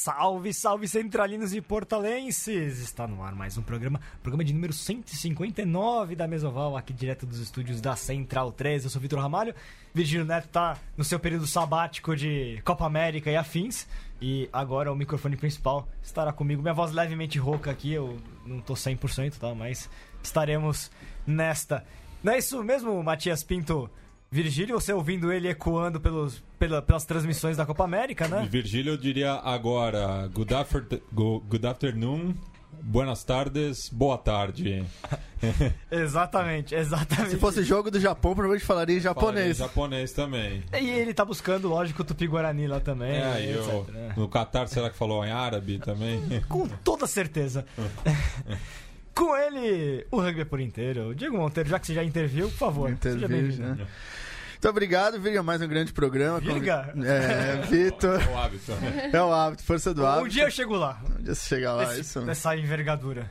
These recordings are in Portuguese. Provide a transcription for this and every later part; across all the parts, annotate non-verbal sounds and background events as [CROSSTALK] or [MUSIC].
Salve, salve centralinos e portalenses! Está no ar mais um programa, programa de número 159 da Mesoval, aqui direto dos estúdios da Central 3. Eu sou Vitor Ramalho. Virgílio Neto tá no seu período sabático de Copa América e afins. E agora o microfone principal estará comigo. Minha voz levemente rouca aqui, eu não tô 100%, tá? Mas estaremos nesta. Não é isso mesmo, Matias Pinto? Virgílio, você ouvindo ele ecoando pelos, pela, pelas transmissões da Copa América, né? Virgílio, eu diria agora good, after, good afternoon, buenas tardes, boa tarde. [LAUGHS] exatamente, exatamente. Se fosse jogo do Japão, provavelmente falaria em japonês. Falaria em japonês também. E ele tá buscando, lógico, o Tupi-Guarani lá também. É, etc, eu, né? no Qatar, será que falou em árabe também? [LAUGHS] Com toda certeza. [LAUGHS] Com ele, o rugby por inteiro. Diego Monteiro, já que você já interviu, por favor. Intervi, seja bem-vindo. Né? Muito obrigado, Virga, mais um grande programa. Virga? É, Vitor. É o hábito. É o hábito, força do hábito. Um dia eu chego lá. Um dia você chega lá, Esse, isso. Nessa envergadura.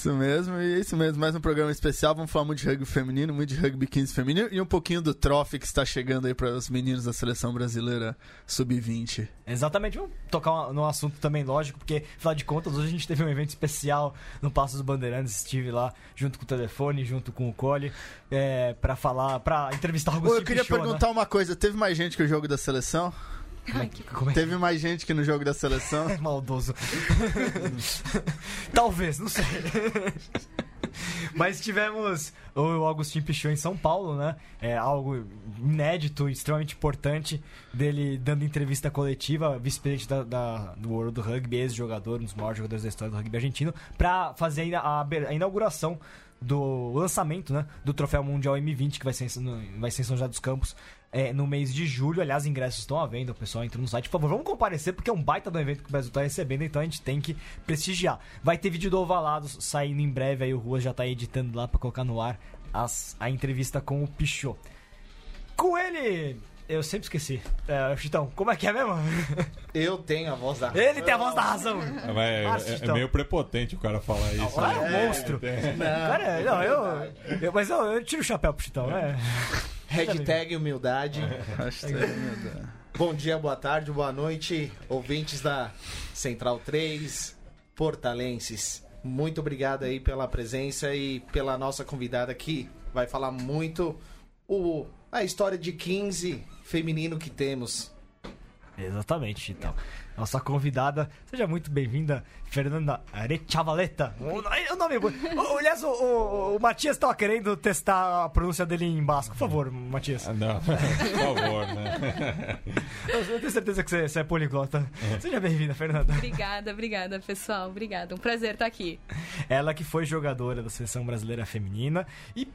Isso mesmo, e é isso mesmo. Mais um programa especial. Vamos falar muito de rugby feminino, muito de rugby 15 feminino e um pouquinho do trophy que está chegando aí para os meninos da seleção brasileira sub-20. Exatamente. Vamos tocar no assunto também, lógico, porque, afinal de contas, hoje a gente teve um evento especial no Passo dos Bandeirantes. Estive lá junto com o telefone, junto com o Cole, é, para falar, para entrevistar o Agostinho Eu queria Pichot, perguntar né? uma coisa: teve mais gente que o jogo da seleção? Como é que, é. Teve mais gente que no jogo da seleção? [LAUGHS] É maldoso. [LAUGHS] Talvez, não sei. [LAUGHS] Mas tivemos o Agostinho Pichot em São Paulo, né? É algo inédito, extremamente importante dele dando entrevista coletiva, vice-presidente da, da, do World do Rugby, ex-jogador, um dos maiores jogadores da história do rugby argentino, para fazer a, a inauguração do lançamento né, do Troféu Mundial M20, que vai ser, vai ser em São José dos Campos é, no mês de julho. Aliás, ingressos estão à venda, o pessoal entra no site. Por favor, vamos comparecer, porque é um baita do evento que o Brasil está recebendo, então a gente tem que prestigiar. Vai ter vídeo do Ovalados saindo em breve, aí o Rua já está editando lá para colocar no ar as, a entrevista com o Pichot. Com ele, eu sempre esqueci. É, Chitão, como é que é mesmo? [LAUGHS] Eu tenho a voz da razão. Ele tem a voz da razão. É, é, é meio prepotente o cara falar isso. Não, é um monstro. Não, cara, não, eu, eu, Mas eu, eu, tiro o chapéu pro Chitão, né? Hashtag humildade. Hashtag humildade. Bom dia, boa tarde, boa noite, ouvintes da Central 3, portalenses. Muito obrigado aí pela presença e pela nossa convidada que vai falar muito o, a história de 15 feminino que temos. Exatamente, então. Nossa convidada, seja muito bem-vinda, Fernanda Arechavaleta. O nome é bom. Aliás, o, o, o Matias estava querendo testar a pronúncia dele em basco. Por favor, Matias. Não, [LAUGHS] por favor, né? [LAUGHS] Eu tenho certeza que você, você é poliglota. Seja bem-vinda, Fernanda. Obrigada, obrigada, pessoal. Obrigada. Um prazer estar aqui. Ela que foi jogadora da Seleção Brasileira Feminina e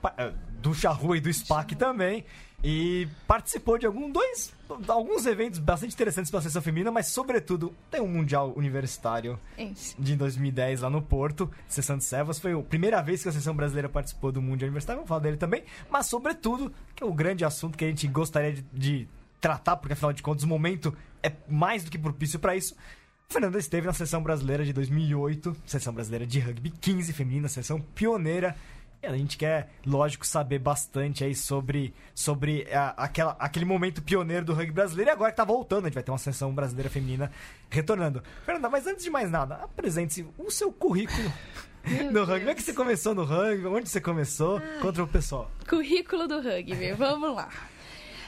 do Charrua e do SPAC também. E participou de algum, dois, alguns eventos bastante interessantes pela seleção feminina, mas sobretudo tem um Mundial Universitário Isso. de 2010 lá no Porto, sessão de Servas. Foi a primeira vez que a seleção brasileira participou do Mundial Universitário, vamos falar dele também, mas sobretudo, que é o grande assunto que a gente gostaria de, de tratar, porque afinal de contas o momento é mais do que propício para isso. Fernanda esteve na seleção brasileira de 2008, seleção brasileira de rugby 15 feminina, seleção pioneira a gente quer, lógico, saber bastante aí sobre, sobre a, aquela, aquele momento pioneiro do rugby brasileiro e agora que tá voltando, a gente vai ter uma seleção brasileira feminina retornando. Fernanda, mas antes de mais nada, apresente-se o seu currículo no rugby. Como é que você começou no rugby? Onde você começou? Contra o pessoal. Currículo do rugby, vamos lá.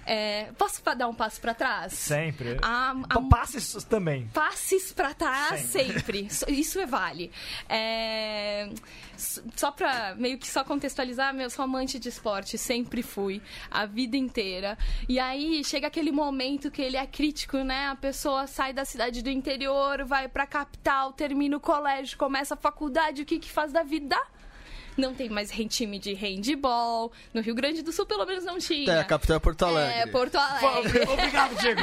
É, posso dar um passo para trás? Sempre. A, a, passes também. Passes para trás sempre. sempre. [LAUGHS] Isso é vale. É, só para meio que só contextualizar, eu sou amante de esporte, sempre fui, a vida inteira. E aí chega aquele momento que ele é crítico, né? A pessoa sai da cidade do interior, vai para a capital, termina o colégio, começa a faculdade, o que que faz da vida? Não tem mais time de handball. No Rio Grande do Sul, pelo menos, não tinha. É, a capital é Porto Alegre. É, Porto Alegre. Obrigado, Diego.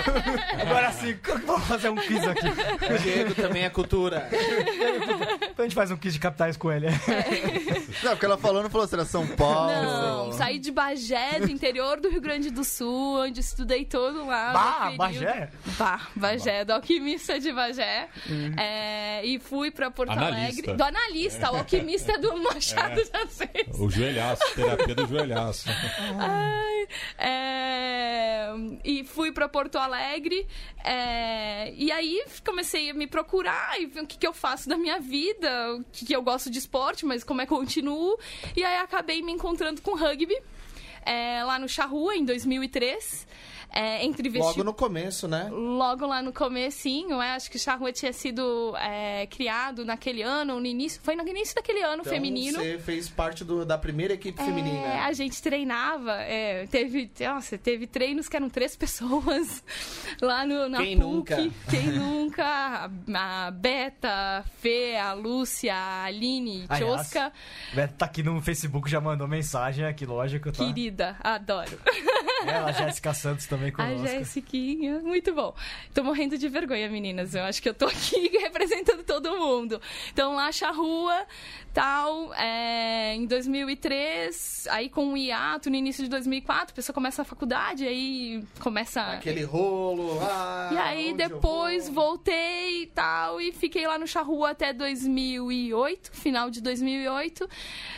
Agora sim, vamos fazer um quiz aqui. O Diego também é cultura. Então a gente faz um quiz de capitais com ele. Não, porque ela falou, não falou se era São Paulo. Não, saí de Bagé, do interior do Rio Grande do Sul, onde estudei todo lá. Bah, Bagé? Bah, Bagé, do alquimista de Bagé. Uhum. É, e fui pra Porto analista. Alegre. Do analista, o alquimista do Machado [LAUGHS] O joelhaço, terapia do joelhaço. Ai, é... e fui para Porto Alegre. é, e aí comecei a me procurar e ver o que, que eu faço da minha vida, o que, que eu gosto de esporte, mas como é que eu continuo. E aí acabei me encontrando com rugby. é, lá no Charrua, em 2003. É, entre vesti- Logo no começo, né? logo lá no comecinho, é, acho que o Charrua tinha sido é, criado naquele ano, no início, foi no início daquele ano Então, feminino. Você fez parte do- da primeira equipe É, feminina. a gente treinava, é, teve, nossa, teve treinos que eram três [LAUGHS] pessoas lá no, na Quem PUC. nunca? Quem nunca? A, a Beta, a Fê, a Lúcia, a Aline, a Aliás, Tchosca, Beto tá aqui no Facebook, já mandou mensagem aqui, lógico, tá? querida, adoro. Ela, a Jéssica Santos também A conosco. Jéssiquinha, muito bom. Tô morrendo de vergonha, meninas. Eu acho que eu tô aqui [LAUGHS] representando todo mundo. Então, lá, rua tal, é, em 2003, aí com o hiato, no início de 2004, a pessoa começa a faculdade, aí começa... Aquele rolo. Ah, E aí depois voltei e tal, e fiquei lá no Charrua até 2008, final de 2008.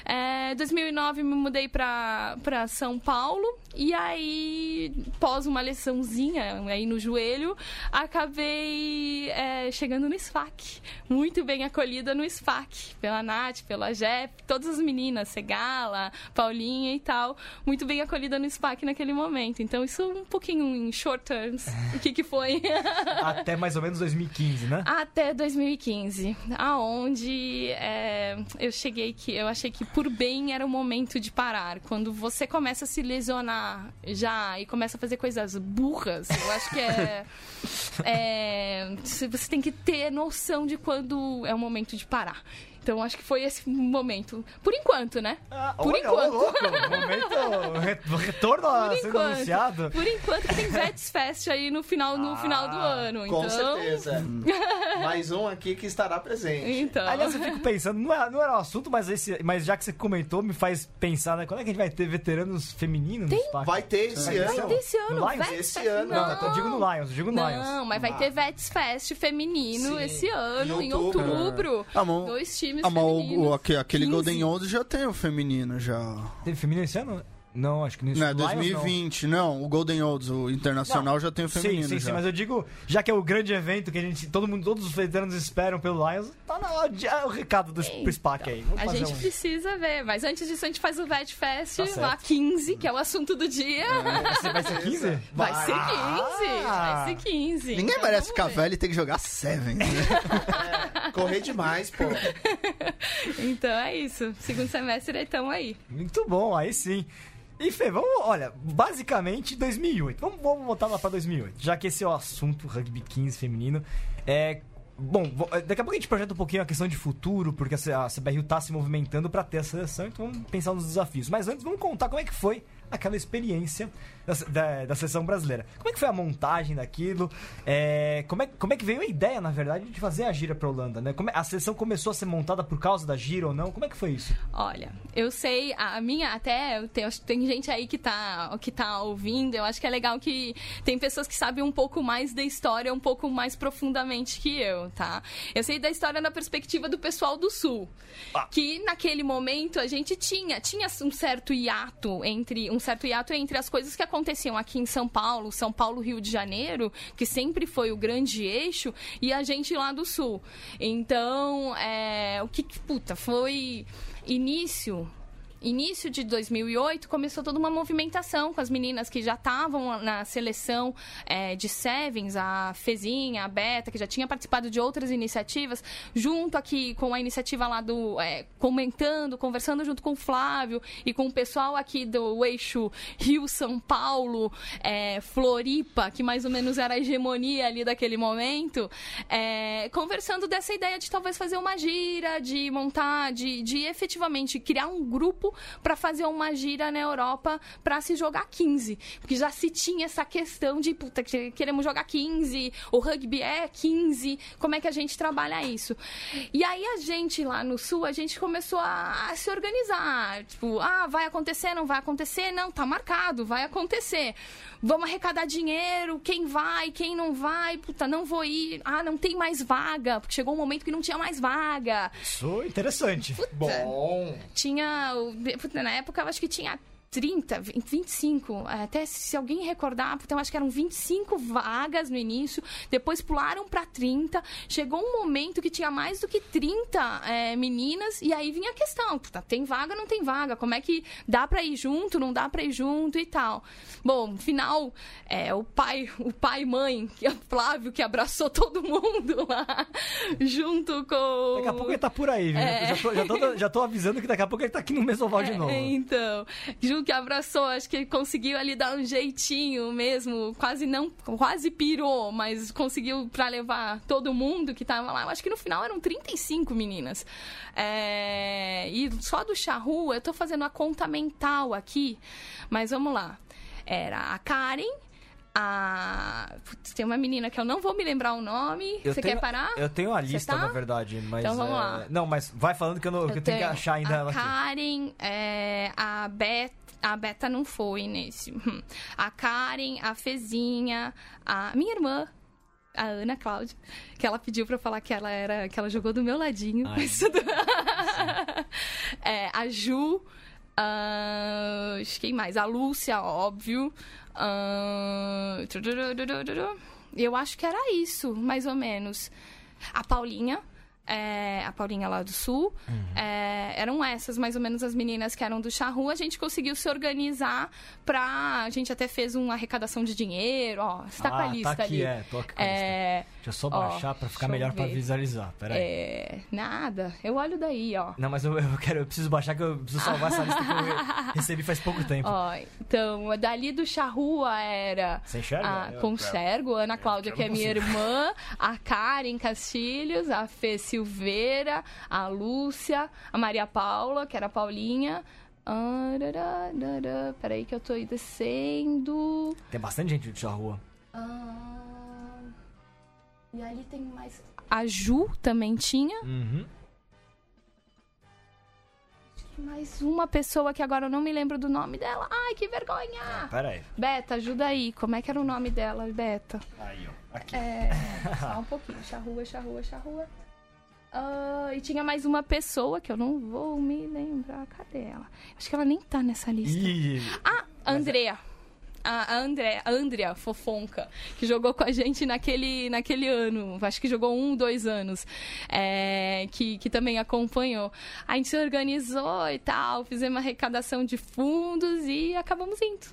É, 2009 me mudei pra, pra São Paulo, e aí, pós uma lesãozinha aí no joelho, acabei é, chegando no SFAC. Muito bem acolhida no SFAC, pela Nath, pela Jep, todas as meninas, Segala, Paulinha e tal. Muito bem acolhida no SFAC naquele momento. Então, isso um pouquinho em short terms. O que, que foi? [LAUGHS] Até mais ou menos 2015, né? Até 2015, aonde é, eu cheguei que eu achei que por bem era o momento de parar. Quando você começa a se lesionar já e começa a fazer coisas burras, eu acho que é, [LAUGHS] é você tem que ter noção de quando é o momento de parar. Então acho que foi esse momento, por enquanto, né? por Olha, enquanto. louco, momento, re- retorno a Por sendo enquanto. anunciado. Por enquanto tem Vets Fest aí no final, no Ah, final do ano. Com então, certeza. [LAUGHS] Mais um aqui que estará presente. Então. Aliás, eu fico pensando, não era, não era o assunto, mas, esse, mas já que você comentou, me faz pensar, né? Quando é que a gente vai ter veteranos femininos no SPAC? Vai ter esse Vai ter ano. esse Desse ano, No Lions? Vets Esse ano. Não, eu digo no Lions, eu digo no Lions. Não, mas vai Ah. ter Vets Fest feminino Sim, esse ano, em em outubro. outubro. Ah, Dois times Ah, mas o- femininos. o- aque- aquele 15. Golden Olds já tem o feminino já. Teve feminino esse ano? Não, acho que nisso. Não, é Lions, 2020, não. O Golden Olds, o internacional, já tem o Sim, feminino sim, já. sim, mas eu digo, já que é o grande evento que a gente, todo mundo, todos os veteranos esperam pelo Lions, tá na hora de, é o recado do pro SPAC aí. Vamos A fazer gente um... precisa ver, mas antes disso a gente faz o Vet Fest Tá lá 15, que é o assunto do dia. Vai ser, vai ser 15? Vai ser 15, Ah. vai ser 15. Ninguém Então, merece ficar ver. velho e ter que jogar Seven. né? [LAUGHS] Correr demais, pô. [LAUGHS] Então é isso. Segundo semestre então aí. Muito bom, aí sim. E Fê, vamos, olha, basicamente 2008. Vamos, vamos voltar lá pra 2008, já que esse é o assunto rugby 15 feminino. É, bom, vo- daqui a pouco a gente projeta um pouquinho a questão de futuro, porque a CBRU tá se movimentando pra ter a seleção, então vamos pensar nos desafios. Mas antes, vamos contar como é que foi aquela experiência da, da, da seleção brasileira. Como é que foi a montagem daquilo? É, como, é, como é que veio a ideia, na verdade, de fazer a gira pra Holanda, né? Como é- a seleção começou a ser montada por causa da gira ou não? Como é que foi isso? Olha, eu sei, a minha até, eu tenho- tem gente aí que tá, que tá ouvindo, eu acho que é legal que tem pessoas que sabem um pouco mais da história, um pouco mais profundamente que eu, tá? Eu sei da história na perspectiva do pessoal do Sul, Ah. que naquele momento a gente tinha, tinha um certo hiato entre, um certo hiato entre as coisas que aconteciam aqui em São Paulo, São Paulo, Rio de Janeiro, que sempre foi o grande eixo, e a gente lá do Sul. Então, é, o que, que puta, foi início início de 2008 começou toda uma movimentação com as meninas que já estavam na seleção é, de Sevens, a Fezinha, a Beta, que já tinha participado de outras iniciativas, junto aqui com a iniciativa lá do é, comentando, conversando junto com o Flávio e com o pessoal aqui do eixo Rio São Paulo, é, Floripa, que mais ou menos era a hegemonia ali daquele momento, é, conversando dessa ideia de talvez fazer uma gira, de montar, de, de efetivamente criar um grupo para fazer uma gira na Europa para se jogar 15. Porque já se tinha essa questão de, puta, que queremos jogar 15, o rugby é 15, como é que a gente trabalha isso? E aí a gente lá no Sul, a gente começou a, a se organizar. Tipo, ah, vai acontecer, não vai acontecer? Não, tá marcado, vai acontecer. Vamos arrecadar dinheiro, quem vai, quem não vai, puta, não vou ir. Ah, não tem mais vaga, porque chegou um momento que não tinha mais vaga. Isso interessante. Bom. Tinha. Na época, eu acho que tinha 30, 20, 25, até se alguém recordar, então acho que eram 25 vagas no início, depois pularam para 30, chegou um momento que tinha mais do que 30 é, meninas, e aí vinha a questão, tá, tem vaga, não tem vaga, como é que dá para ir junto, não dá para ir junto e tal. Bom, no final, é, o pai, o pai e mãe, que é o Flávio, que abraçou todo mundo [LAUGHS] lá, junto com... Daqui a pouco ele tá por aí, viu? É. Já, tô, já, tô, já tô avisando que daqui a pouco ele tá aqui no Mesoval de novo. É, então, Ju que abraçou, acho que conseguiu ali dar um jeitinho mesmo, quase não, quase pirou, mas conseguiu pra levar todo mundo que tava lá. Eu acho que no final eram 35 meninas. É, e só do charru, eu tô fazendo a conta mental aqui, mas vamos lá. Era a Karen, a. Putz, tem uma menina que eu não vou me lembrar o nome. Eu Você tenho- quer parar? Eu tenho a lista, tá? na verdade, mas. Então vamos é, lá. Não, mas vai falando que eu, não, que eu tenho que achar ainda a ela aqui. Karen, é, a Beta. A Beta não foi nesse. Hum. A Karen, a Fezinha, a minha irmã, a Ana Cláudia, que ela pediu pra eu falar que ela era que ela jogou do meu ladinho. [LAUGHS] [LAUGHS] É, a Ju, ah, quem mais? A Lúcia, óbvio. turururururu. Eu acho que era isso, mais ou menos. A Paulinha. É, a Paulinha lá do Sul. É, eram essas, mais ou menos, as meninas que eram do Charru. A gente conseguiu se organizar pra. A gente até fez uma arrecadação de dinheiro. Ó, você tá com a Ah, lista tá aqui, ali. é. Tô aqui. É, Deixa eu só ó, baixar pra ficar melhor pra visualizar. Pera aí. é, nada. Eu olho daí, ó. Não, mas eu, eu quero, eu preciso baixar que eu preciso salvar essa lista que eu recebi faz pouco [LAUGHS] tempo. Ó, então, dali do Charrua era. Você enxerga? A, Eu- Ana Cláudia, que é minha irmã, a Karen Castilhos, a Fê Silveira, a Lúcia, a Maria Paula, que era a Paulinha. Ah. Peraí que eu tô aí descendo. Tem bastante gente de rua. Ah, e ali tem mais. A Ju também tinha. Uhum. Mais uma pessoa que agora eu não me lembro do nome dela. Ai, que vergonha! Pera aí. Beta, ajuda aí. Como é que era o nome dela, Beta? Aí, ó. Aqui. É. [LAUGHS] Só um pouquinho. Charrua, charrua, charrua. Ah, e tinha mais uma pessoa que eu não vou me lembrar. Cadê ela? Acho que ela nem tá nessa lista. Ih, Ah, Andrea. A Andrea, a Andrea Fofonca, que jogou com a gente naquele, naquele ano. Acho que jogou um, dois anos. é, que, que também acompanhou. A gente se organizou e tal, fizemos uma arrecadação de fundos e acabamos indo.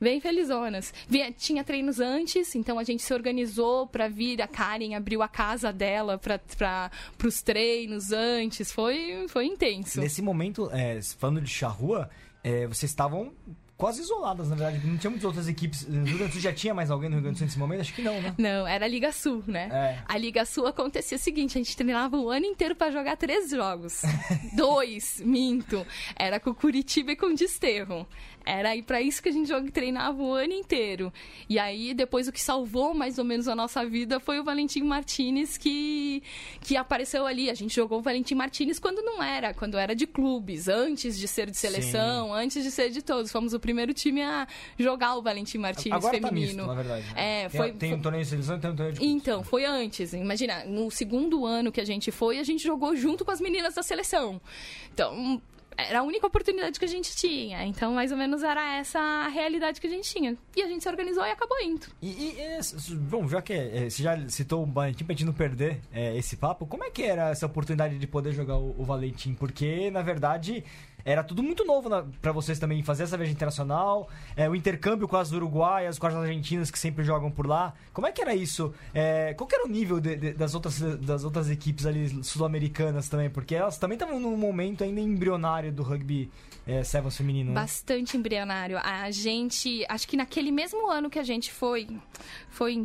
Bem felizonas. Vinha- Tinha treinos antes, então a gente se organizou pra vir. A Karen abriu a casa dela para os treinos antes. Foi, foi intenso. Nesse momento, é, falando de charrua, é, vocês estavam quase isoladas, na verdade. Não tinha muitas outras equipes. No Rio Grande do Sul já tinha mais alguém no Rio Grande do Sul nesse momento? Acho que não, né? Não, era a Liga Sul, né? É. A Liga Sul acontecia o seguinte: a gente treinava o ano inteiro pra jogar três jogos. [LAUGHS] Dois, minto. Era com Curitiba e com Desterro. Era aí para isso que a gente joga, treinava o ano inteiro. E aí, depois, o que salvou mais ou menos a nossa vida foi o Valentim Martinez, que, que apareceu ali. A gente jogou o Valentim Martinez quando não era, quando era de clubes, antes de ser de seleção, antes de ser de todos. Fomos o primeiro time a jogar o Valentim Martinez Agora tá feminino. misto, na verdade. É, tem, foi- tem foi- um torneio de seleção e tem um torneio de clubes. então, foi antes. Imagina, no segundo ano que a gente foi, a gente jogou junto com as meninas da seleção. Então, era a única oportunidade que a gente tinha. Então, mais ou menos era essa a realidade que a gente tinha. E a gente se organizou e acabou indo. E, e, bom, já que é, você já citou o Valentim pra gente não perder é, esse papo, como é que era essa oportunidade de poder jogar o, o Valentim? Porque, na verdade, era tudo muito novo na, pra vocês também fazer essa viagem internacional, é, o intercâmbio com as uruguaias, com as argentinas que sempre jogam por lá. Como é que era isso? É, qual era o nível de- de- das, outras, das outras equipes ali sul-americanas também? Porque elas também estavam num momento ainda embrionário do rugby é, Sevens feminino. né? Bastante embrionário. A gente, acho que naquele mesmo ano que a gente foi, foi em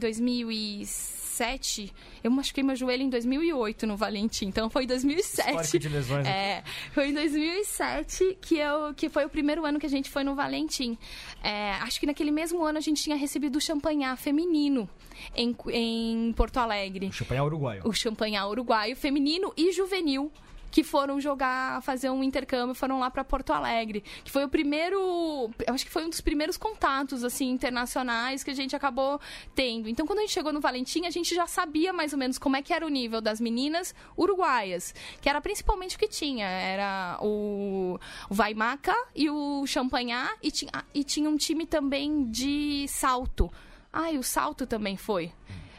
2007, eu machuquei meu joelho em 2008 no Valentim, então foi em 2007. Histórico de lesões. né? É, foi em 2007 que, eu, que foi o primeiro ano que a gente foi no Valentim. É, acho que naquele mesmo ano a gente tinha recebido o champanhar feminino em, em Porto Alegre. O champanhe é uruguaio. O champanhar uruguaio feminino e juvenil. Que foram jogar, fazer um intercâmbio, foram lá para Porto Alegre, que foi o primeiro, eu acho que foi um dos primeiros contatos assim internacionais que a gente acabou tendo. Então, quando a gente chegou no Valentim, a gente já sabia mais ou menos como é que era o nível das meninas uruguaias, que era principalmente o que tinha, era o, Vaimaca e o Champanhar e tinha, e tinha um time também de salto. Ai, o salto também foi.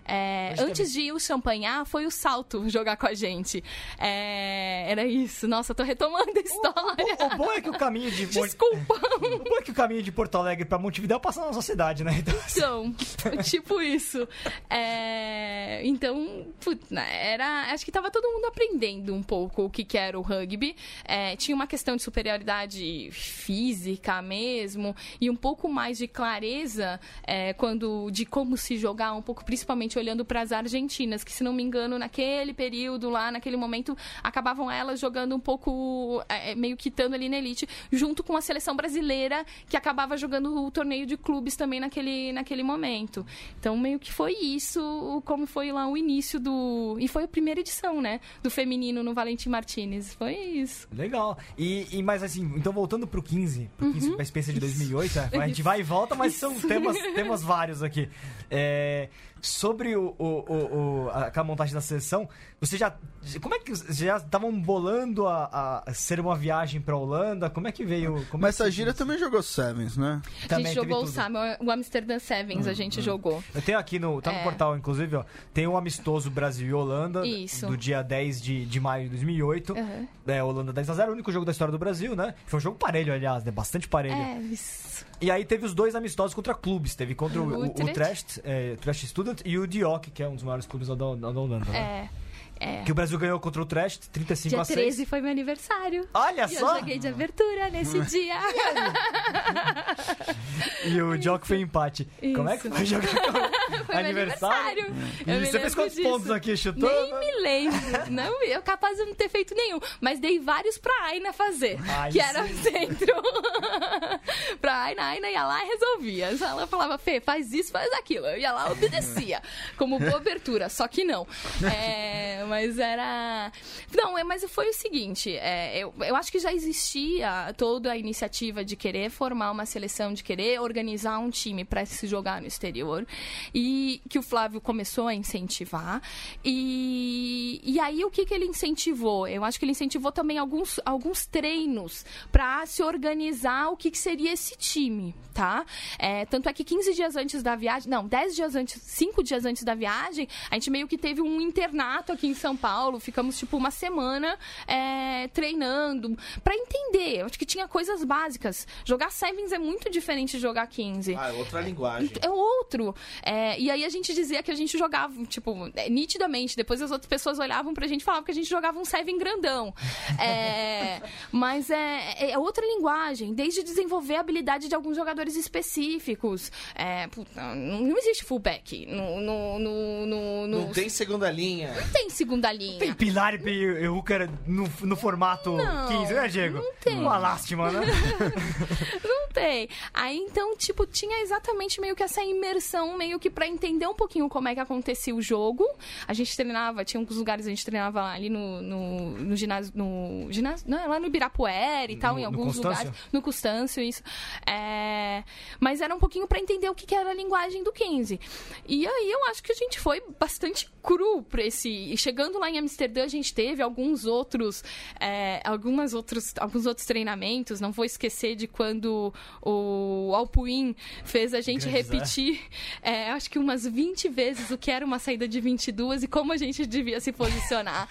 É, antes de ir o champanhar, foi o salto [LAUGHS] jogar com a gente. É, era isso. Nossa, tô retomando a história. O, o, o bom é que o caminho de. Desculpa. [LAUGHS] O bom é que o caminho de Porto Alegre pra Montevideo passa na nossa cidade, né? Então, então [LAUGHS] tipo isso. É, então, né, era. Acho que tava todo mundo aprendendo um pouco o que, que era o rugby. É, tinha uma questão de superioridade física mesmo e um pouco mais de clareza é, quando de como se jogar, um pouco principalmente olhando para as argentinas, que se não me engano, naquele período lá, naquele momento, acabavam elas jogando um pouco, é, meio que estando ali na elite, junto com a seleção brasileira, que acabava jogando o torneio de clubes também naquele, naquele momento. Então, meio que foi isso, como foi lá o início do. E foi a primeira edição, né? Do feminino no Valentim Martinez. Foi isso. Legal. E, e mas assim, então voltando pro 15, pro 15 uhum. pra experiência de 2008, é, a gente [LAUGHS] vai e volta, mas são temas, temas vários aqui. É, sobre o, o, o, o, a, montagem da seleção, você já. Como é que. Já estavam bolando a, a ser uma viagem pra Holanda? Como é que veio. Como Mas é a Gira também jogou Sevens, né? A gente jogou o, o Amsterdã Sevens, a gente jogou. Eu tenho aqui no. Tá no é. portal, inclusive, ó. Tem o um amistoso Brasil e Holanda. Isso. Do dia 10 de, de maio de 2008. Uhum. É, Holanda 10x0, o único jogo da história do Brasil, né? Foi um jogo parelho, aliás, né? Bastante parelho. É, isso. E aí teve os dois amistosos contra clubes. Teve contra o, o, o, o Trest, é, Trest Student e o Dioc, que é um dos maiores clubes da, da Holanda. Né? É. Que o Brasil ganhou contra o Trash 35 dia a 6. Dia 13 foi meu aniversário. Olha e só! Eu joguei de abertura nesse dia. [LAUGHS] e o Jock foi empate. Isso. Como é que foi jogar [LAUGHS] foi aniversário? aniversário. E você fez quantos disso. pontos aqui? Chutou? Nem me lembro. Não, eu capaz de não ter feito nenhum. Mas dei vários pra Aina fazer. Ai, que sim. era o centro. [LAUGHS] pra Aina, Aina ia lá e resolvia. Ela falava, Fê, faz isso, faz aquilo. Eu ia lá, obedecia. Como boa abertura. Só que não. É mas era. Não, é, mas foi o seguinte: é, eu, eu acho que já existia toda a iniciativa de querer formar uma seleção, de querer organizar um time para se jogar no exterior. E que o Flávio começou a incentivar. E, e aí o que, que ele incentivou? Eu acho que ele incentivou também alguns, alguns treinos para se organizar o que, que seria esse time, tá? É, tanto é que 15 dias antes da viagem, não, 10 dias antes, 5 dias antes da viagem, a gente meio que teve um internato aqui em são Paulo, ficamos tipo uma semana é, treinando para entender. Eu acho que tinha coisas básicas. Jogar Sevens é muito diferente de jogar 15. Ah, é outra linguagem. É outro. É, e aí a gente dizia que a gente jogava, tipo, é, nitidamente. Depois as outras pessoas olhavam pra gente e falavam que a gente jogava um Seven grandão. É, [LAUGHS] mas é, é, outra linguagem. Desde desenvolver a habilidade de alguns jogadores específicos. É, puta, não existe fullback no, no, no, no, no... Não tem segunda linha. Não tem segunda segunda linha. Tem Pilar e Hooker no, no formato não, 15, né, Diego? Não tem. Uma lástima, né? [LAUGHS] não tem. Aí, então, tipo, tinha exatamente meio que essa imersão, meio que para entender um pouquinho como é que acontecia o jogo. A gente treinava, tinha alguns lugares a gente treinava ali no, no, no ginásio, no ginásio, não, lá no Ibirapuera e tal, no, em alguns lugares. No Custâncio, isso. É, mas era um pouquinho para entender o que, que era a linguagem do 15. E aí eu acho que a gente foi bastante cru pra esse. Chegando lá em Amsterdã, a gente teve alguns outros, é, algumas outros, alguns outros treinamentos. Não vou esquecer de quando o Alpuin fez a gente Grande repetir, é, acho que umas 20 vezes o que era uma saída de 22 e como a gente devia se posicionar.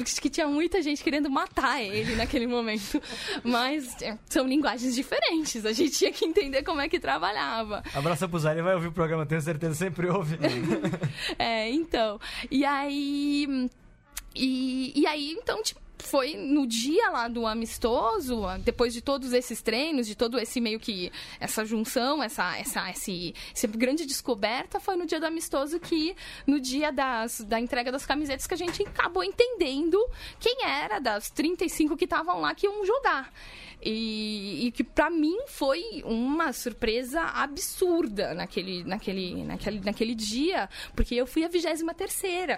acho que tinha muita gente querendo matar ele naquele momento. Mas é, são linguagens diferentes. A gente tinha que entender como é que trabalhava. Abraço pro Zé, ele vai ouvir o programa, tenho certeza, sempre ouve. [LAUGHS] é, então. E aí. E, e aí, então, tipo, foi no dia lá do amistoso, depois de todos esses treinos, de todo esse meio que essa junção, essa essa esse, essa grande descoberta, foi no dia do amistoso que no dia das, da entrega das camisetas que a gente acabou entendendo quem era das 35 que estavam lá que iam jogar. E, e que para mim foi uma surpresa absurda naquele, naquele, naquele, naquele dia, porque eu fui a 23 terceira.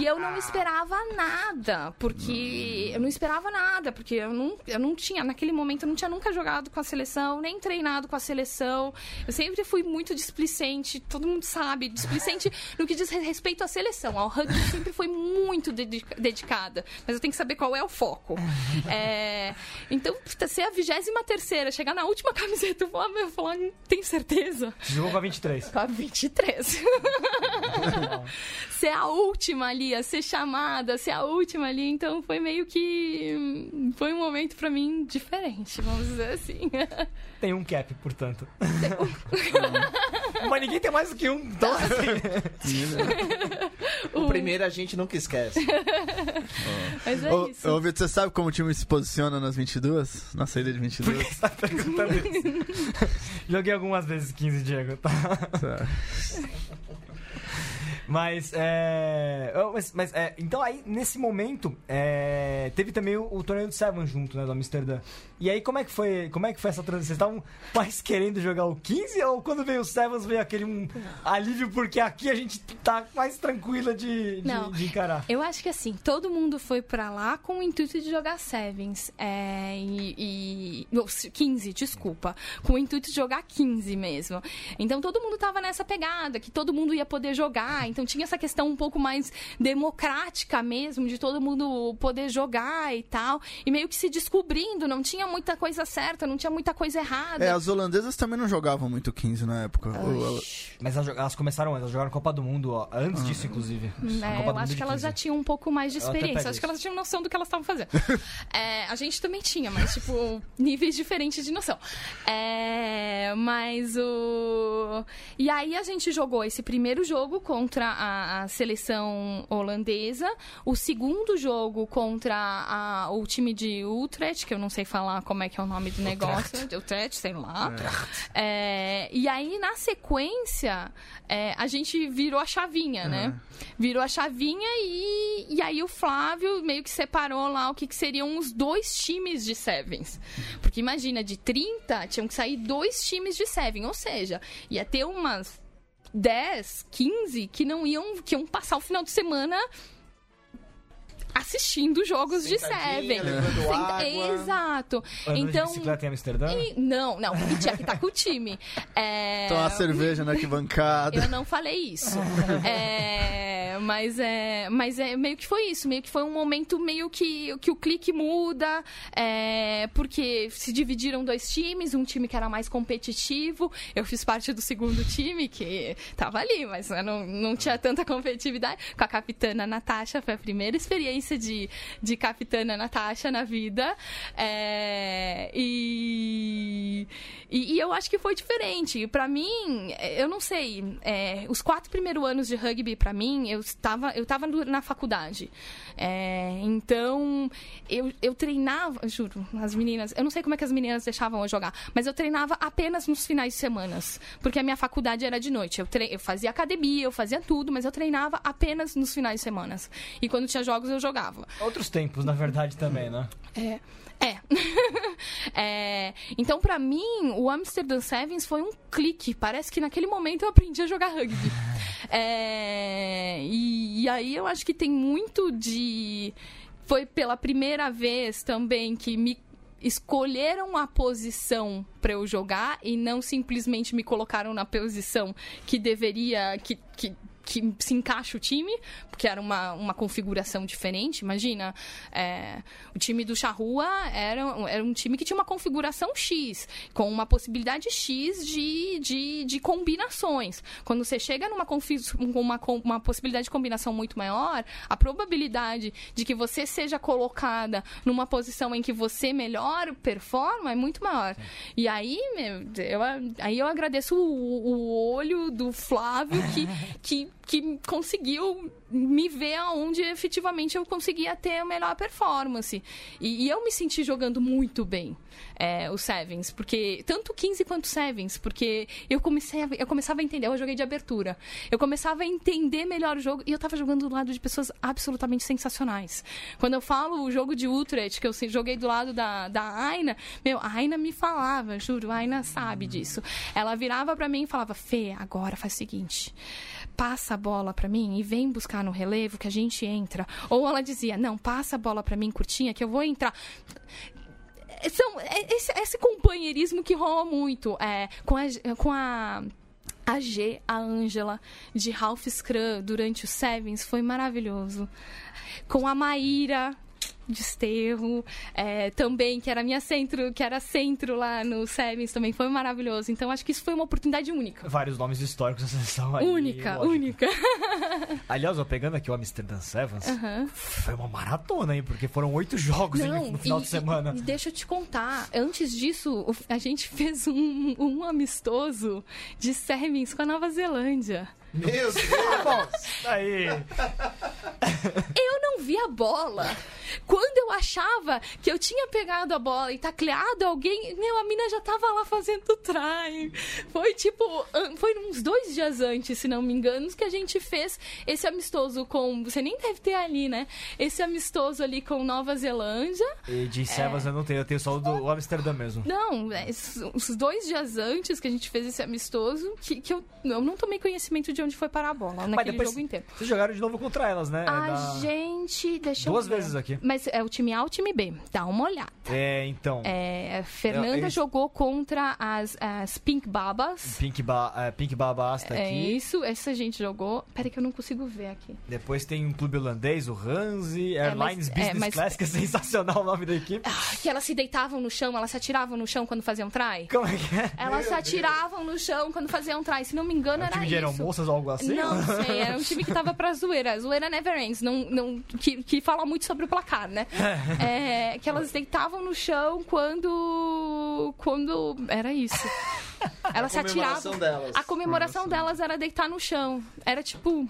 E eu não esperava nada, porque eu não esperava nada, porque eu não, eu não tinha, naquele momento, eu não tinha nunca jogado com a seleção, nem treinado com a seleção. Eu sempre fui muito displicente, todo mundo sabe, displicente no que diz respeito à seleção. Ao rugby sempre foi muito dedica- dedicada, mas eu tenho que saber qual é o foco. [LAUGHS] É, então, ser a vigésima terceira, chegar na última camiseta, eu falar, eu falar, tem certeza? Jogou com a 23. Com a 23. ser a última ali, a ser chamada, ser a última ali. Então foi meio que. hum, Foi um momento pra mim diferente, vamos dizer assim. Tem um cap, portanto. [LAUGHS] Mas ninguém tem mais do que um. Então, assim, O primeiro a gente nunca esquece. Mas é Ô, isso. ô, Vitor, você sabe como o time se posiciona nas 22? Na saída de 22? você tá perguntando isso. Joguei algumas vezes 15, Diego, tá? Tá. Mas, é. Mas, mas, é, então aí, nesse momento, é, teve também o, o torneio do Seven junto, né, do Amsterdã. E aí, como é que foi, como é que foi essa transição? Vocês estavam mais querendo jogar o 15 ou quando veio o Sevens veio aquele um alívio porque aqui a gente tá mais tranquila de, de, Não. de encarar? Eu acho que assim, todo mundo foi pra lá com o intuito de jogar Sevens. É, e, e. não, 15, desculpa. Com o intuito de jogar 15 mesmo. Então todo mundo tava nessa pegada, que todo mundo ia poder jogar. Então tinha essa questão um pouco mais democrática mesmo, de todo mundo poder jogar e tal. E meio que se descobrindo, não tinha muita coisa certa, não tinha muita coisa errada. É, as holandesas também não jogavam muito 15 na época. Mas elas, elas começaram elas jogaram Copa do Mundo ó, antes disso, inclusive. É, eu acho que elas já 15. tinham um pouco mais de experiência. Acho que elas tinham noção do que elas estavam fazendo. [LAUGHS] É, a gente também tinha, mas, tipo, níveis diferentes de noção. É, mas o. E aí a gente jogou esse primeiro jogo contra a, a seleção holandesa, o segundo jogo contra a- o time de Utrecht, que eu não sei falar como é que é o nome do negócio. De Utrecht, sei lá. É, e aí, na sequência, é, a gente virou a chavinha, né? Virou a chavinha e, e aí o Flávio meio que separou lá o que, que seriam os dois times de Sevens. Porque imagina, de 30, tinham que sair dois times de Seven. Ou seja, ia ter umas 10, 15 que não iam, que iam passar o final de semana assistindo jogos de Seven. Senta-. Exato. Andando Então, de bicicleta em Amsterdã? e- não, não, e tinha que estar com o time. É, Tomar cerveja na arquibancada. eu não falei isso. É, mas é, mas é meio que foi isso, meio que foi um momento meio que, que o clique muda, é, porque se dividiram dois times, um time que era mais competitivo, eu fiz parte do segundo time que tava ali, mas né, não, não tinha tanta competitividade. Com a capitana Natasha, foi a primeira experiência de, de capitana Natasha na vida. É, e, e, e eu acho que foi diferente. Pra mim, eu não sei, é, os quatro primeiros anos de rugby, pra mim, eu estava, eu estava no- na faculdade. É, então, eu, eu treinava, juro, as meninas, eu não sei como é que as meninas deixavam eu jogar, mas eu treinava apenas nos finais de semanas, porque a minha faculdade era de noite. Eu, eu fazia academia, eu fazia tudo, mas eu treinava apenas nos finais de semanas. E quando tinha jogos, eu jogava. Outros tempos, na verdade, também, né? É. É. [LAUGHS] É, Então, pra mim, o Amsterdam Sevens foi um clique. Parece que naquele momento eu aprendi a jogar rugby. [LAUGHS] É, E, e aí eu acho que tem muito de. Foi pela primeira vez também que me escolheram a posição pra eu jogar e não simplesmente me colocaram na posição que deveria que, que, que se encaixa o time, porque era uma, uma configuração diferente. Imagina, é, o time do Charrua era, era um time que tinha uma configuração X, com uma possibilidade X de, de, de combinações. Quando você chega numa uma, uma possibilidade de combinação muito maior, a probabilidade de que você seja colocada numa posição em que você melhor performa é muito maior. E aí, meu, eu, aí eu agradeço o, o olho do Flávio que, [LAUGHS] que, que conseguiu me ver aonde efetivamente eu conseguia ter a melhor performance. E, e eu me senti jogando muito bem é, o Sevens, porque tanto 15 quanto Sevens, porque eu comecei a, eu começava a entender, eu joguei de abertura. Eu começava a entender melhor o jogo e eu tava jogando do lado de pessoas absolutamente sensacionais. Quando eu falo o jogo de Utrecht, que eu joguei do lado da, da Aina, meu, a Aina me falava, juro, a Aina sabe disso. Ela virava pra mim e falava: Fê, agora faz o seguinte passa a bola pra mim e vem buscar no relevo que a gente entra. Ou ela dizia, não, passa a bola pra mim curtinha que eu vou entrar. São, é esse, esse companheirismo que rola muito é, com a, com a a G, a Ângela, de Ralph Scrum durante o Sevens foi maravilhoso. Com a Maíra, Desterro, é, também, que era minha centro, que era centro lá no Sevens, também foi maravilhoso. Então acho que isso foi uma oportunidade única. Vários nomes históricos da seleção aí. Única, lógico. única. [LAUGHS] Aliás, ó, pegando aqui o Amsterdam Sevens, foi uma maratona, hein? Porque foram oito jogos Não, no final e- de semana. E, e deixa eu te contar, antes disso, a gente [LAUGHS] fez um, um amistoso de Sevens com a Nova Zelândia. Meu Deus! Aí, Eu não vi a bola. Quando eu achava que eu tinha pegado a bola e tacleado alguém, meu, a mina já tava lá fazendo try. Foi tipo, foi uns dois dias antes, se não me engano, que a gente fez esse amistoso com. Você nem deve ter ali, né? Esse amistoso ali com Nova Zelândia. e de Sevens eu não tenho, eu tenho só o do o Amsterdã mesmo. Não, é, os dois dias antes que a gente fez esse amistoso, que, que eu, eu não tomei conhecimento de onde foi parar a bola naquele depois- jogo inteiro. Vocês jogaram de novo contra elas, né? A Da- gente. Deixa Duas eu ver. vezes aqui. Mas é o time A ou o time B? Dá uma olhada. É, então. É, Fernanda jogou contra as, as Pink Babas. Pink, ba é, Pink Babasta É aqui. isso, essa a gente jogou. Peraí que eu não consigo ver aqui. Depois tem um clube holandês, o Hansi, Airlines mas- é, Business mas- Class, que [LAUGHS] é sensacional o nome da equipe. Ah, que elas se deitavam no chão, elas se atiravam no chão quando faziam try? Como é que é? Elas se atiravam no chão quando faziam try. Se não me engano, É era time de isso. Ou algo assim? Não [LAUGHS] sei, era um time que tava pra zoeira. Zoeira never ends, não, não, que, que fala muito sobre o placar, né? É, que elas deitavam no chão quando. quando. Era isso. Elas se atiravam. delas. A comemoração delas era deitar no chão. Era tipo.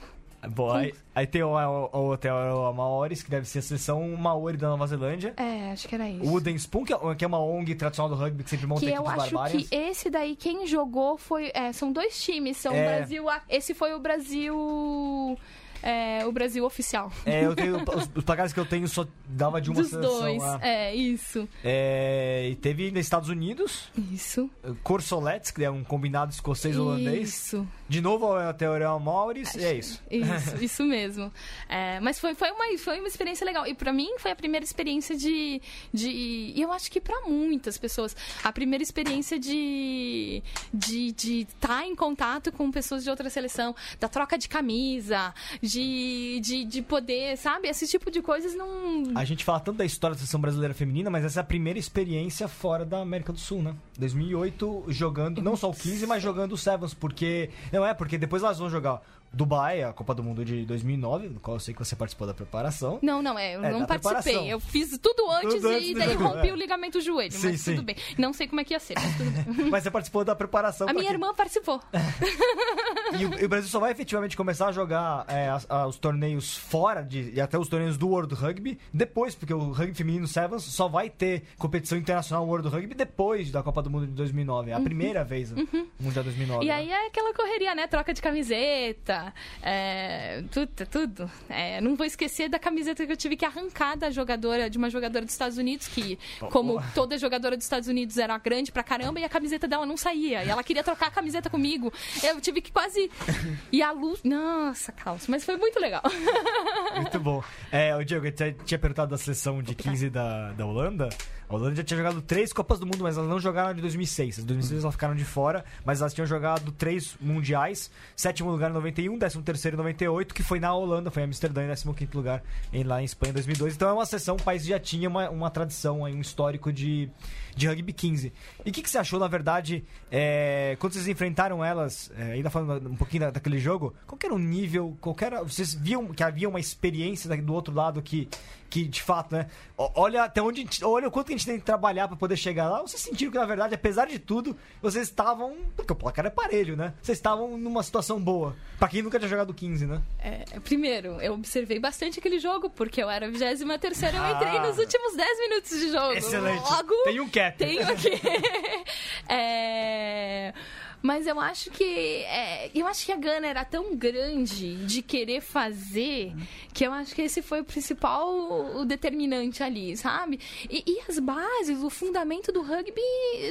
Bom, aí, aí tem o, o, o hotel Maoris, que deve ser a seleção Maori da Nova Zelândia. É, acho que era isso. O Wooden Spoon, que é, que é uma ONG tradicional do rugby, que sempre monta que eu acho barbárias. que esse daí, quem jogou foi. é, são dois times. São É. o Brasil. Esse foi o Brasil. é, o Brasil oficial. É, eu tenho, [LAUGHS] os, os placares que eu tenho só dava de uma Dos seleção. dois. ah. É, isso. É, e teve nos Estados Unidos, Isso. Corsolettes, que é um combinado escocês-holandês. Isso. De novo o Teorema Maoris, e é isso. Isso, [LAUGHS] isso mesmo. É, mas foi, foi, uma, foi uma experiência legal. E pra mim foi a primeira experiência de. de e eu acho que pra muitas pessoas, a primeira experiência de de de estar em contato com pessoas de outra seleção, da troca de camisa, de, de, de poder, sabe? Esse tipo de coisas não. A gente fala tanto da história da seleção brasileira feminina, mas essa é a primeira experiência fora da América do Sul, né? 2008 jogando, não só o 15, mas jogando o Sevens, porque... Não é, porque depois elas vão jogar Dubai, a Copa do Mundo de 2009, no qual eu sei que você participou da preparação. Não, não, é, eu É, não participei. preparação. Eu fiz tudo antes Tudo antes e daí jogo, rompi é. o ligamento do joelho. Sim, mas sim. tudo bem. Não sei como é que ia ser, mas tudo bem. [LAUGHS] Mas você participou da preparação. A minha irmã participou. [LAUGHS] E o, e o Brasil só vai efetivamente começar a jogar é, as- os torneios fora de, e até os torneios do World Rugby depois, porque o rugby feminino Sevens só vai ter competição internacional World Rugby depois da Copa do Mundo de 2009. É a primeira vez no Mundial 2009. Uhum. E né? aí é aquela correria, né? Troca de camiseta, é, tudo, tudo. É, não vou esquecer da camiseta que eu tive que arrancar da jogadora, de uma jogadora dos Estados Unidos, que, como toda jogadora dos Estados Unidos era grande pra caramba, e a camiseta dela não saía. E ela queria trocar a camiseta comigo. Eu tive que quase. E a luz. Nossa, calça. Mas foi muito legal. Muito bom. É, o Diego, eu tinha- tinha perguntado da seleção de 15 da, da Holanda. A Holanda já tinha jogado três Copas do Mundo, mas elas não jogaram de 2006. As 2006 elas ficaram de fora, mas elas tinham jogado três mundiais. Sétimo lugar em 91, décimo terceiro em 98, que foi na Holanda, foi em Amsterdã, em décimo quinto lugar em, lá em Espanha em 2002. Então é uma seleção, um país já tinha uma, uma tradição, um histórico de, de rugby 15. E o que, que você achou, na verdade, é, quando vocês enfrentaram elas, é, ainda falando um pouquinho da- daquele jogo, qual era o nível, qual que era, vocês viam que havia uma experiência do outro lado que, que de fato, né, olha até onde, a gente- olha o quanto a gente tem que trabalhar pra poder chegar lá, vocês sentiram que, na verdade, apesar de tudo, vocês estavam, porque o placar é parelho, né, vocês estavam numa situação boa, pra quem nunca tinha jogado 15, né? É, primeiro, eu observei bastante aquele jogo, porque eu era a 23 terceira, eu entrei Ah. nos últimos 10 minutos de jogo. Excelente. Logo, Tem um cap. Tenho aqui. [LAUGHS] É, Mas eu acho que. é, eu acho que a gana era tão grande de querer fazer que eu acho que esse foi o principal o determinante ali, sabe? E, e as bases, o fundamento do rugby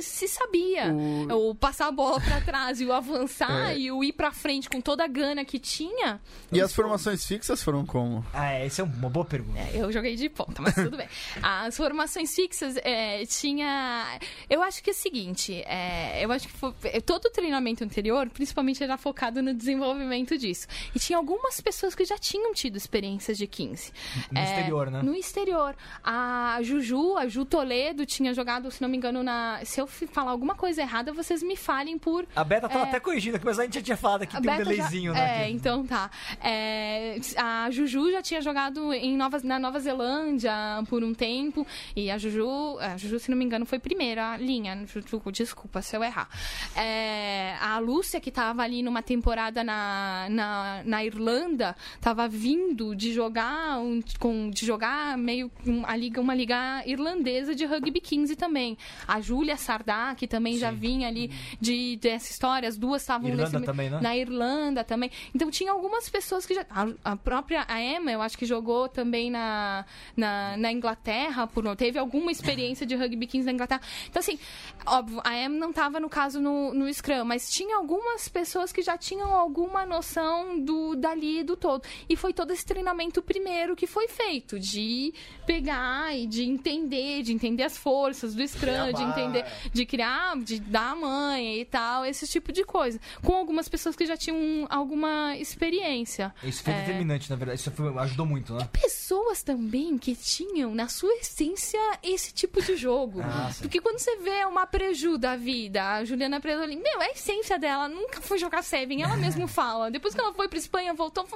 se sabia. O, passar a bola pra trás e o avançar É. e o ir pra frente com toda a gana que tinha. E as formações fixas foram como? Ah, é, essa é uma boa pergunta. É, eu joguei de ponta, mas tudo bem. As formações fixas é, tinha. Eu acho que é o seguinte: é, eu acho que foi- todo o treinamento anterior, principalmente, era focado no desenvolvimento disso. E tinha algumas pessoas que já tinham tido experiências de 15. No É, exterior, né? No exterior. A Juju, a Ju Toledo, tinha jogado, se não me engano, na. Se eu falar alguma coisa errada, vocês me falem por A Beta tava É. até corrigindo aqui, mas a gente já tinha falado aqui, a tem um Beta já- delayzinho, né? É, então tá. É, a Juju já tinha jogado em Nova, na Nova Zelândia por um tempo. E a Juju, a Juju, se não me engano, foi primeira linha. Juju, desculpa se eu errar. É, a Lúcia, que tava ali numa temporada na, na, na Irlanda, tava vindo de jogar um- com, de jogar meio um- a liga, uma liga irlandesa de rugby 15 também. A Júlia Sardá, que também já vinha ali de, dessa história, as duas estavam nesse, também, né? na Irlanda também. Então tinha algumas pessoas que já. A, a própria a Emma, eu acho que jogou também na, na, na Inglaterra, por, teve alguma experiência de rugby 15 na Inglaterra. Então, assim, óbvio, a Emma não estava no caso no, no Scrum, mas tinha algumas pessoas que já tinham alguma noção do dali do todo. E foi todo esse treinamento primeiro que foi feito, de pegar e de entender, de entender as forças do Scrum, de entender de criar, de dar a manha e tal, esse tipo de coisa. Com algumas pessoas que já tinham alguma experiência. Isso foi É. determinante, na verdade. Isso foi- ajudou muito, né? Pessoas também que tinham, na sua essência, esse tipo de jogo. Ah. Porque quando você vê uma preju da vida, a Juliana Preto ali, meu, é a essência dela, nunca foi jogar Seven, ela mesma [LAUGHS] fala. Depois que ela foi pra Espanha, voltou,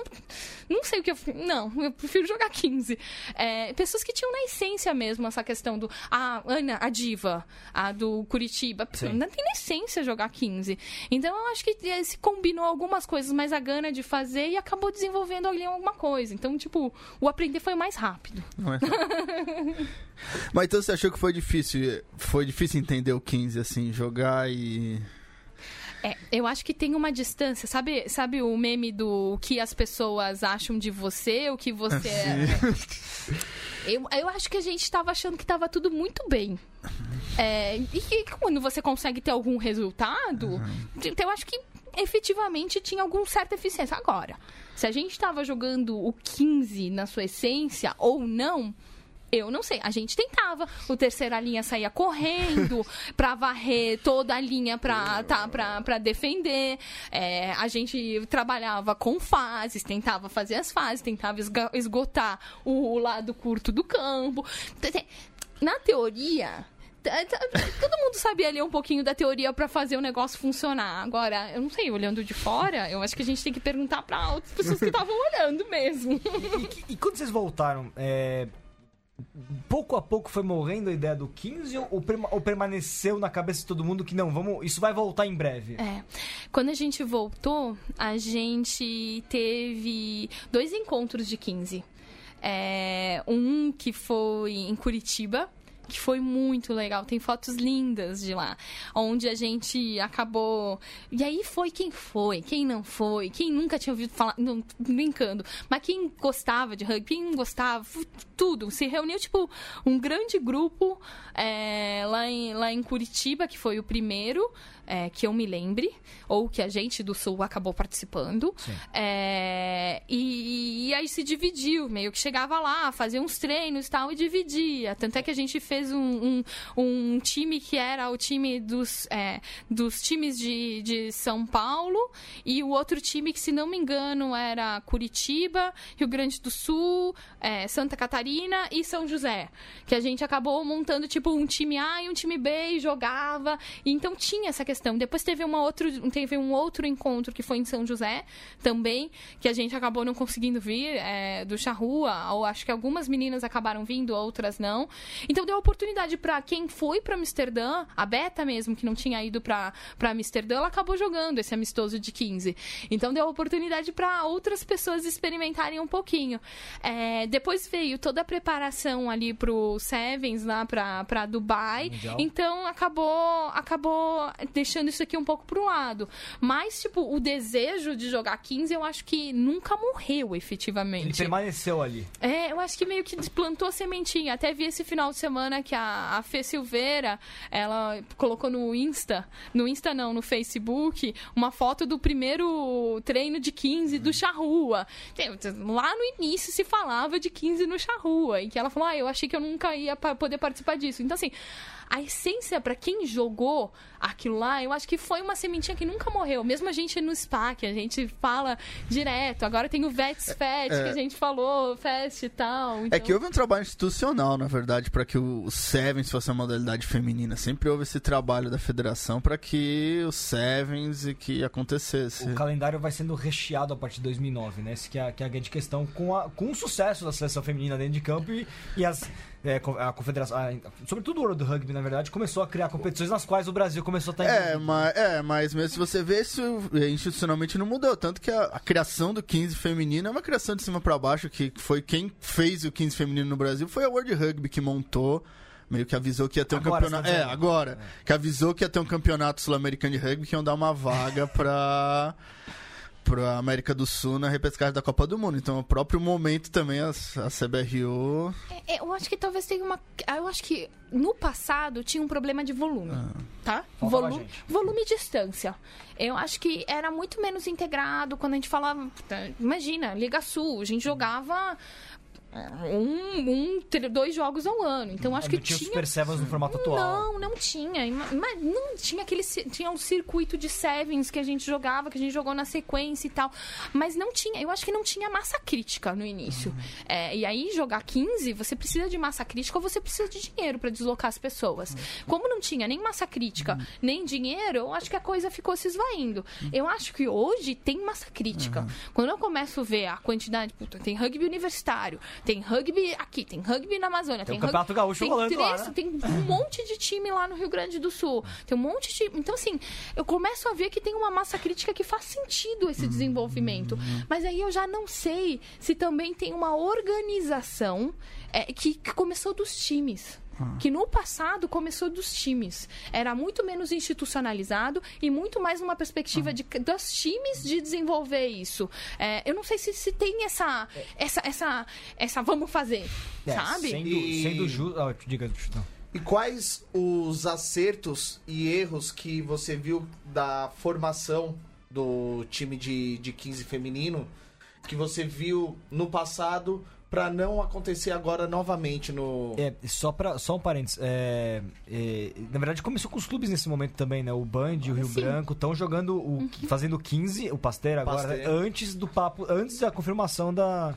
não sei o que eu. Não, eu prefiro jogar 15. É, pessoas que tinham na essência mesmo essa questão do. A Ana, a diva, a do Curitiba, Sim. ainda tem na essência jogar 15. Então eu acho que eh, se combinou algumas coisas, mas a gana de fazer e acabou desenvolvendo ali alguma coisa. Então, tipo, o aprender foi mais rápido. Não é? [LAUGHS] Mas então você achou que foi difícil? Foi difícil entender o 15, assim, jogar e. É, eu acho que tem uma distância, sabe, sabe o meme do que as pessoas acham de você, o que você é? Eu, eu acho que a gente estava achando que estava tudo muito bem. É, e que quando você consegue ter algum resultado, então eu acho que efetivamente tinha alguma certa eficiência. Agora, se a gente estava jogando o 15 na sua essência ou não. Eu não sei, a gente tentava. O terceira linha saía correndo [LAUGHS] pra varrer toda a linha pra, tá, pra, pra defender. É, a gente trabalhava com fases, tentava fazer as fases, tentava esgotar o, o lado curto do campo. Na teoria, todo mundo sabia ler um pouquinho da teoria pra fazer o negócio funcionar. Agora, eu não sei, olhando de fora, eu acho que a gente tem que perguntar pra outras pessoas que [LAUGHS] estavam olhando mesmo. E, que- e quando vocês voltaram, é, pouco a pouco foi morrendo a ideia do 15 ou, ou perma- ou permaneceu na cabeça de todo mundo que não, vamos, isso vai voltar em breve? É. Quando a gente voltou, a gente teve dois encontros de 15. É, um que foi em Curitiba, que foi muito legal. Tem fotos lindas de lá, onde a gente acabou. E aí foi quem foi, quem não foi, quem nunca tinha ouvido falar, não, brincando, mas quem gostava de rugby, quem gostava, tudo. Se reuniu, tipo, um grande grupo é, lá, em, lá em Curitiba, que foi o primeiro. É, que eu me lembre, ou que a gente do Sul acabou participando. É, e, e aí se dividiu, meio que chegava lá, fazia uns treinos e tal, e dividia. Tanto é que a gente fez um, um, um time que era o time dos, é, dos times de, de São Paulo, e o outro time que, se não me engano, era Curitiba, Rio Grande do Sul, é, Santa Catarina e São José. Que a gente acabou montando tipo um time A e um time B e jogava. E então tinha essa questão. Depois teve, uma outro, teve um outro encontro que foi em São José também, que a gente acabou não conseguindo vir, é, do Charrua, ou acho que algumas meninas acabaram vindo, outras não. Então deu oportunidade para quem foi para Amsterdã, a Beta mesmo, que não tinha ido para Amsterdã, ela acabou jogando esse amistoso de 15. Então deu oportunidade para outras pessoas experimentarem um pouquinho. É, depois veio toda a preparação ali pro Sevens lá para Dubai. Mundial. Então acabou acabou deixando isso aqui um pouco pro lado. Mas, tipo, o desejo de jogar 15 eu acho que nunca morreu efetivamente. Ele permaneceu ali. É, eu acho que meio que plantou a sementinha. Até vi esse final de semana que a, a Fê Silveira, ela colocou no Insta, no Insta não, no Facebook, uma foto do primeiro treino de 15 do Charrua. Lá no início se falava de 15 no Charrua, e que ela falou, ah, eu achei que eu nunca ia poder participar disso. Então, assim, a essência pra quem jogou aquilo lá, eu acho que foi uma sementinha que nunca morreu. Mesmo a gente no SPA, que a gente fala direto. Agora tem o Vets Fest, que a gente falou, Fest e tal. É então- que houve um trabalho institucional, na verdade, para que o Sevens fosse a modalidade feminina. Sempre houve esse trabalho da federação para que o Sevens e que acontecesse. O calendário vai sendo recheado a partir de 2009, né? Esse que é, a- que é a grande questão com, a, com o sucesso da seleção feminina dentro de campo e, e as, é, a confederação, a- sobretudo o World Rugby, na verdade, começou a criar competições nas quais o Brasil começou a estar É, mas, é, mas mesmo se você vê, isso é, institucionalmente não mudou. Tanto que a, a criação do 15 feminino é uma criação de cima para baixo, que foi quem fez o 15 feminino no Brasil foi a World Rugby que montou. Meio que avisou que ia ter um Agora, campeonato. você tá É, agora. Que avisou que ia ter um campeonato sul-americano de rugby que iam dar uma vaga pra. [LAUGHS] pra América do Sul na repescagem da Copa do Mundo. Então, o próprio momento também, a, a CBRU. É, Eu acho que talvez tenha uma. Eu acho que no passado tinha um problema de volume. Tá? Faltava Volume, e distância. Eu acho que era muito menos integrado quando a gente falava. puta, Imagina, Liga Sul, a gente jogava um, um, dois jogos ao ano. Então acho não que tinha, tinha. Super Sevens no formato atual. Não, não tinha. Ima- Não tinha aquele. Tinha um circuito de sevens que a gente jogava, que a gente jogou na sequência e tal. Mas não tinha. Eu acho que não tinha massa crítica no início. É, e aí, jogar 15, você precisa de massa crítica ou você precisa de dinheiro para deslocar as pessoas. Como não tinha nem massa crítica, nem dinheiro, eu acho que a coisa ficou se esvaindo. Eu acho que hoje tem massa crítica. Quando eu começo a ver a quantidade. Puta, tem rugby universitário, tem rugby aqui, tem rugby na Amazônia, Tem tem, o Campeonato rugby- Gaúcho tem rolando lá, três- né? tem um [LAUGHS] monte de time lá no Rio Grande do Sul. Tem um monte de. Então, assim, eu começo a ver que tem uma massa crítica que faz sentido esse desenvolvimento. Mas aí eu já não sei se também tem uma organização é, que, que começou dos times. Que no passado começou dos times. Era muito menos institucionalizado e muito mais numa perspectiva de, dos times de desenvolver isso. É, eu não sei se, se tem essa, essa, essa, essa vamos fazer, É, sabe? Sendo, E- sendo justo. Ah, diga, não. E quais os acertos e erros que você viu da formação do time de, de 15 feminino que você viu no passado pra não acontecer agora novamente no. É, só, pra, só um parênteses. é, é, na verdade, começou com os clubes nesse momento também, né? O Band e o Rio Sim. Uhum. Branco estão jogando, o, fazendo 15, o Pasteur agora, antes do papo, antes da confirmação da.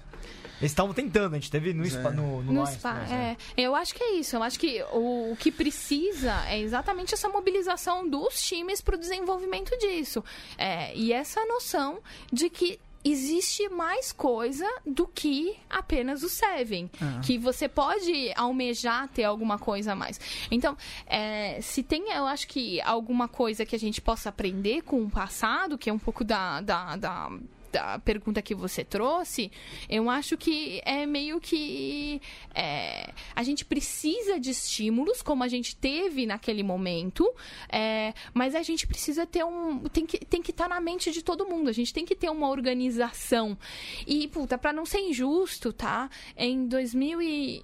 Eles estavam tentando, a gente teve no, Spa- no, no No Lions, spa, mas, é. Eu acho que é isso. Eu acho que o, o que precisa é exatamente essa mobilização dos times para o desenvolvimento disso. É, e essa noção de que existe mais coisa do que apenas o Seven. Que você pode almejar ter alguma coisa a mais. Então, é, se tem, eu acho que alguma coisa que a gente possa aprender com o passado, que é um pouco da- da- da da pergunta que você trouxe, eu acho que é meio que é, a gente precisa de estímulos, como a gente teve naquele momento, é, mas a gente precisa ter um. Tem que tem que estar na mente de todo mundo. A gente tem que ter uma organização. E, puta, pra não ser injusto, tá? Em 2000 e.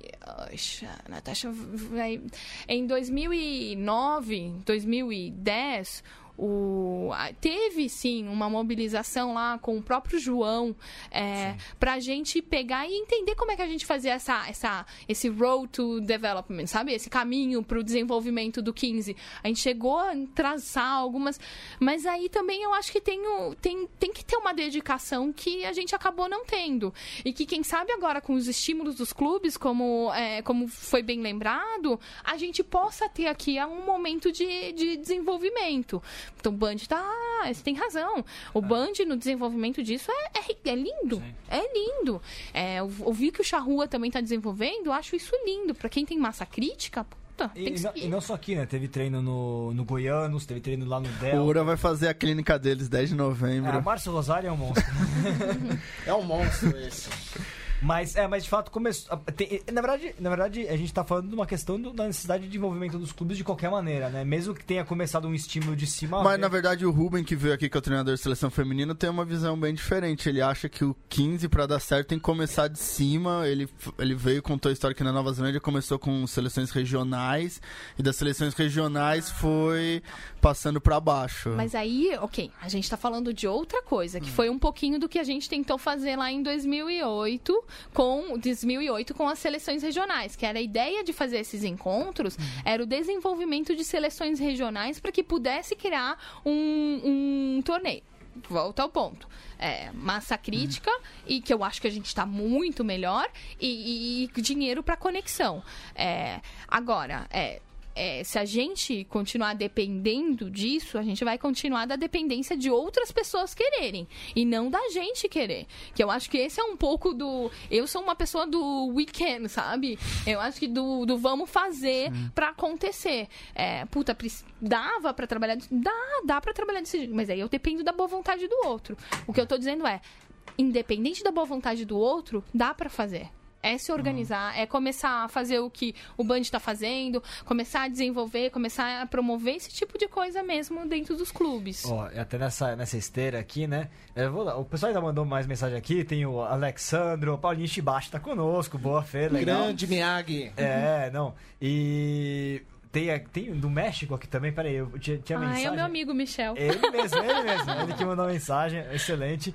Oxa, Natasha vai. Em 2009, 2010 o, teve sim uma mobilização lá com o próprio João é, para a gente pegar e entender como é que a gente fazia essa, essa, esse road to development, sabe? Esse caminho para o desenvolvimento do 15. A gente chegou a traçar algumas, mas aí também eu acho que tem, o- tem, tem que ter uma dedicação que a gente acabou não tendo. E que, quem sabe, agora com os estímulos dos clubes, como, é, como foi bem lembrado, a gente possa ter aqui um momento de, de desenvolvimento. Então, o Band tá. Você tem razão. O Band no desenvolvimento disso é, é, é lindo. Sim. É lindo. É, eu ouvi que o Charrua também tá desenvolvendo, eu acho isso lindo. Pra quem tem massa crítica. E, Tem que não, e não só aqui, né? Teve treino no, no Goianos, teve treino lá no Del. O Ura vai fazer a clínica deles 10 de novembro. É, Márcio Rosário é um monstro. [LAUGHS] É um monstro esse. Mas, é, mas de fato começou. tem- na, verdade, na verdade, a gente tá falando de uma questão do- da necessidade de envolvimento dos clubes de qualquer maneira, né? Mesmo que tenha começado um estímulo de cima. Mas ver- na verdade o Ruben, que veio aqui, que é o treinador de seleção feminina, tem uma visão bem diferente. Ele acha que o 15 pra dar certo tem que começar de cima. Ele, ele veio, contou a história que na Nova Zelândia começou com seleções regionais e das seleções regionais foi passando pra baixo. Mas aí, ok, a gente tá falando de outra coisa, que foi um pouquinho do que a gente tentou fazer lá em 2008 com 2008 com as seleções regionais, que era a ideia de fazer esses encontros, era o desenvolvimento de seleções regionais para que pudesse criar um, um torneio. Volta ao ponto. É, massa crítica, e que eu acho que a gente está muito melhor, e, e dinheiro para conexão. É, agora, é, é, se a gente continuar dependendo disso, a gente vai continuar da dependência de outras pessoas quererem e não da gente querer. Que eu acho que esse é um pouco do. Eu sou uma pessoa do weekend, sabe? Eu acho que do, do vamos fazer pra acontecer. É, puta, dava pra trabalhar. Dá, dá pra trabalhar desse jeito, mas aí eu dependo da boa vontade do outro. O que eu tô dizendo é, independente da boa vontade do outro, dá pra fazer. É se organizar, é começar a fazer o que o Band está fazendo, começar a desenvolver, começar a promover esse tipo de coisa mesmo dentro dos clubes. Ó, e até nessa, nessa esteira aqui, né? Eu vou dar- o pessoal ainda mandou mais mensagem aqui. Tem o Alexandro, o Paulinho Shibashi tá conosco. Boa feira, legal. Grande Miyagi. É, não. E tem, a- tem do México aqui também. Peraí, eu tinha, tinha Ah, mensagem. é o meu amigo Michel. Ele mesmo, ele mesmo. Ele que mandou mensagem, excelente.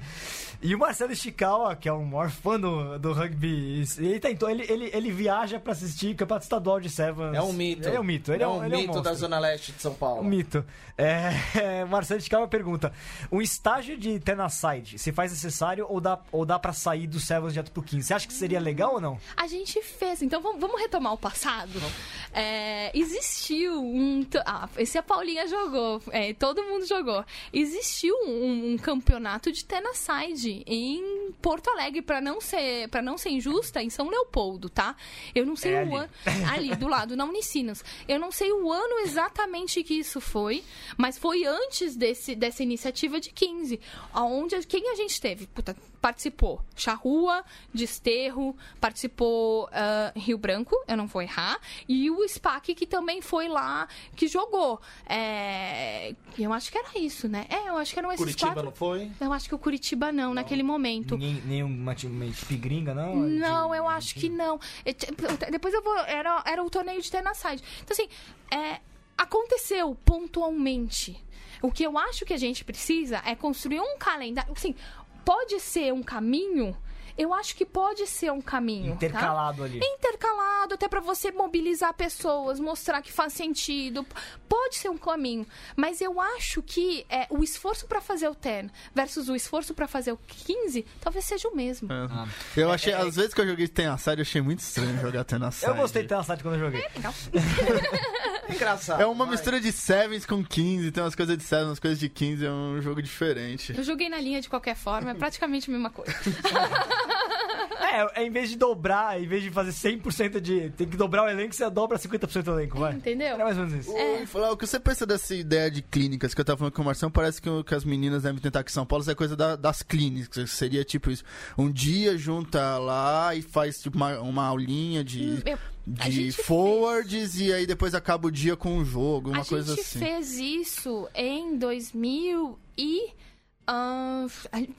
E o Marcelo Ishikawa, que é o maior fã do, do rugby, ele tentou, ele, ele, ele viaja pra assistir Campeonato Estadual de Sevens. É um mito. Ele é um mito, ele é, um, ele é um mito monstro. da Zona Leste de São Paulo. Um mito. É, [LAUGHS] Marcelo Ishikawa pergunta: um estágio de Tenaside se faz necessário ou dá, ou dá pra sair do Sevens direto pro 15? Você acha que seria legal ou não? A gente fez, então vamos, vamos retomar o passado. É, existiu um. Ah, esse a Paulinha jogou, é, todo mundo jogou. Existiu um, um campeonato de Tenaside em Porto Alegre, pra não ser para não ser injusta, em São Leopoldo, tá? Eu não sei É o ali. ano. Ali, do lado, na Unicinos. Eu não sei o ano exatamente que isso foi, mas foi antes desse, dessa iniciativa de 15. Aonde, quem a gente teve? Puta, participou Charrua, Desterro, participou ah, Rio Branco, eu não vou errar, e o SPAC que também foi lá, que jogou. É, eu acho que era isso, né? É, eu acho que eram esses Curitiba quatro. não foi? Eu acho que o Curitiba não, naquele momento. Ninguém, nenhuma uma equipe gringa, não? Não, eu acho que não. Te- Depois eu vou. Era, era o torneio de Tenaside. Então, assim, é, aconteceu pontualmente. O que eu acho que a gente precisa é construir um calendário. Assim, pode ser um caminho. Eu acho que pode ser um caminho. tá? Intercalado ali. intercalado, até pra você mobilizar pessoas, mostrar que faz sentido. Pode ser um caminho, mas eu acho que é, o esforço pra fazer o 10 versus o esforço pra fazer o 15 talvez seja o mesmo. Ah. Eu achei, às vezes que eu joguei Tenaside, eu achei muito estranho jogar Tenaside. Eu gostei de Tenaside quando eu joguei. Legal. [LAUGHS] Engraçado. É uma vai. mistura de Sevens com 15, tem umas coisas de Sevens, umas coisas de 15, é um jogo diferente. Eu joguei na linha de qualquer forma, é praticamente a mesma coisa. [LAUGHS] [LAUGHS] É, é, em vez de dobrar, em vez de fazer 100% de. Tem que dobrar o elenco, você dobra 50% do elenco, vai. Entendeu? Era mais ou menos isso. E falar, o que você pensa dessa ideia de clínicas que eu tava falando com o Marção? Parece que, o- que as meninas devem tentar aqui em São Paulo, isso é coisa da- das clínicas. Seria tipo isso. Um dia junta lá e faz tipo, uma, uma aulinha de, Eu- a de gente forwards e aí depois acaba o dia com um jogo, uma a coisa gente assim. fez isso em 2000 e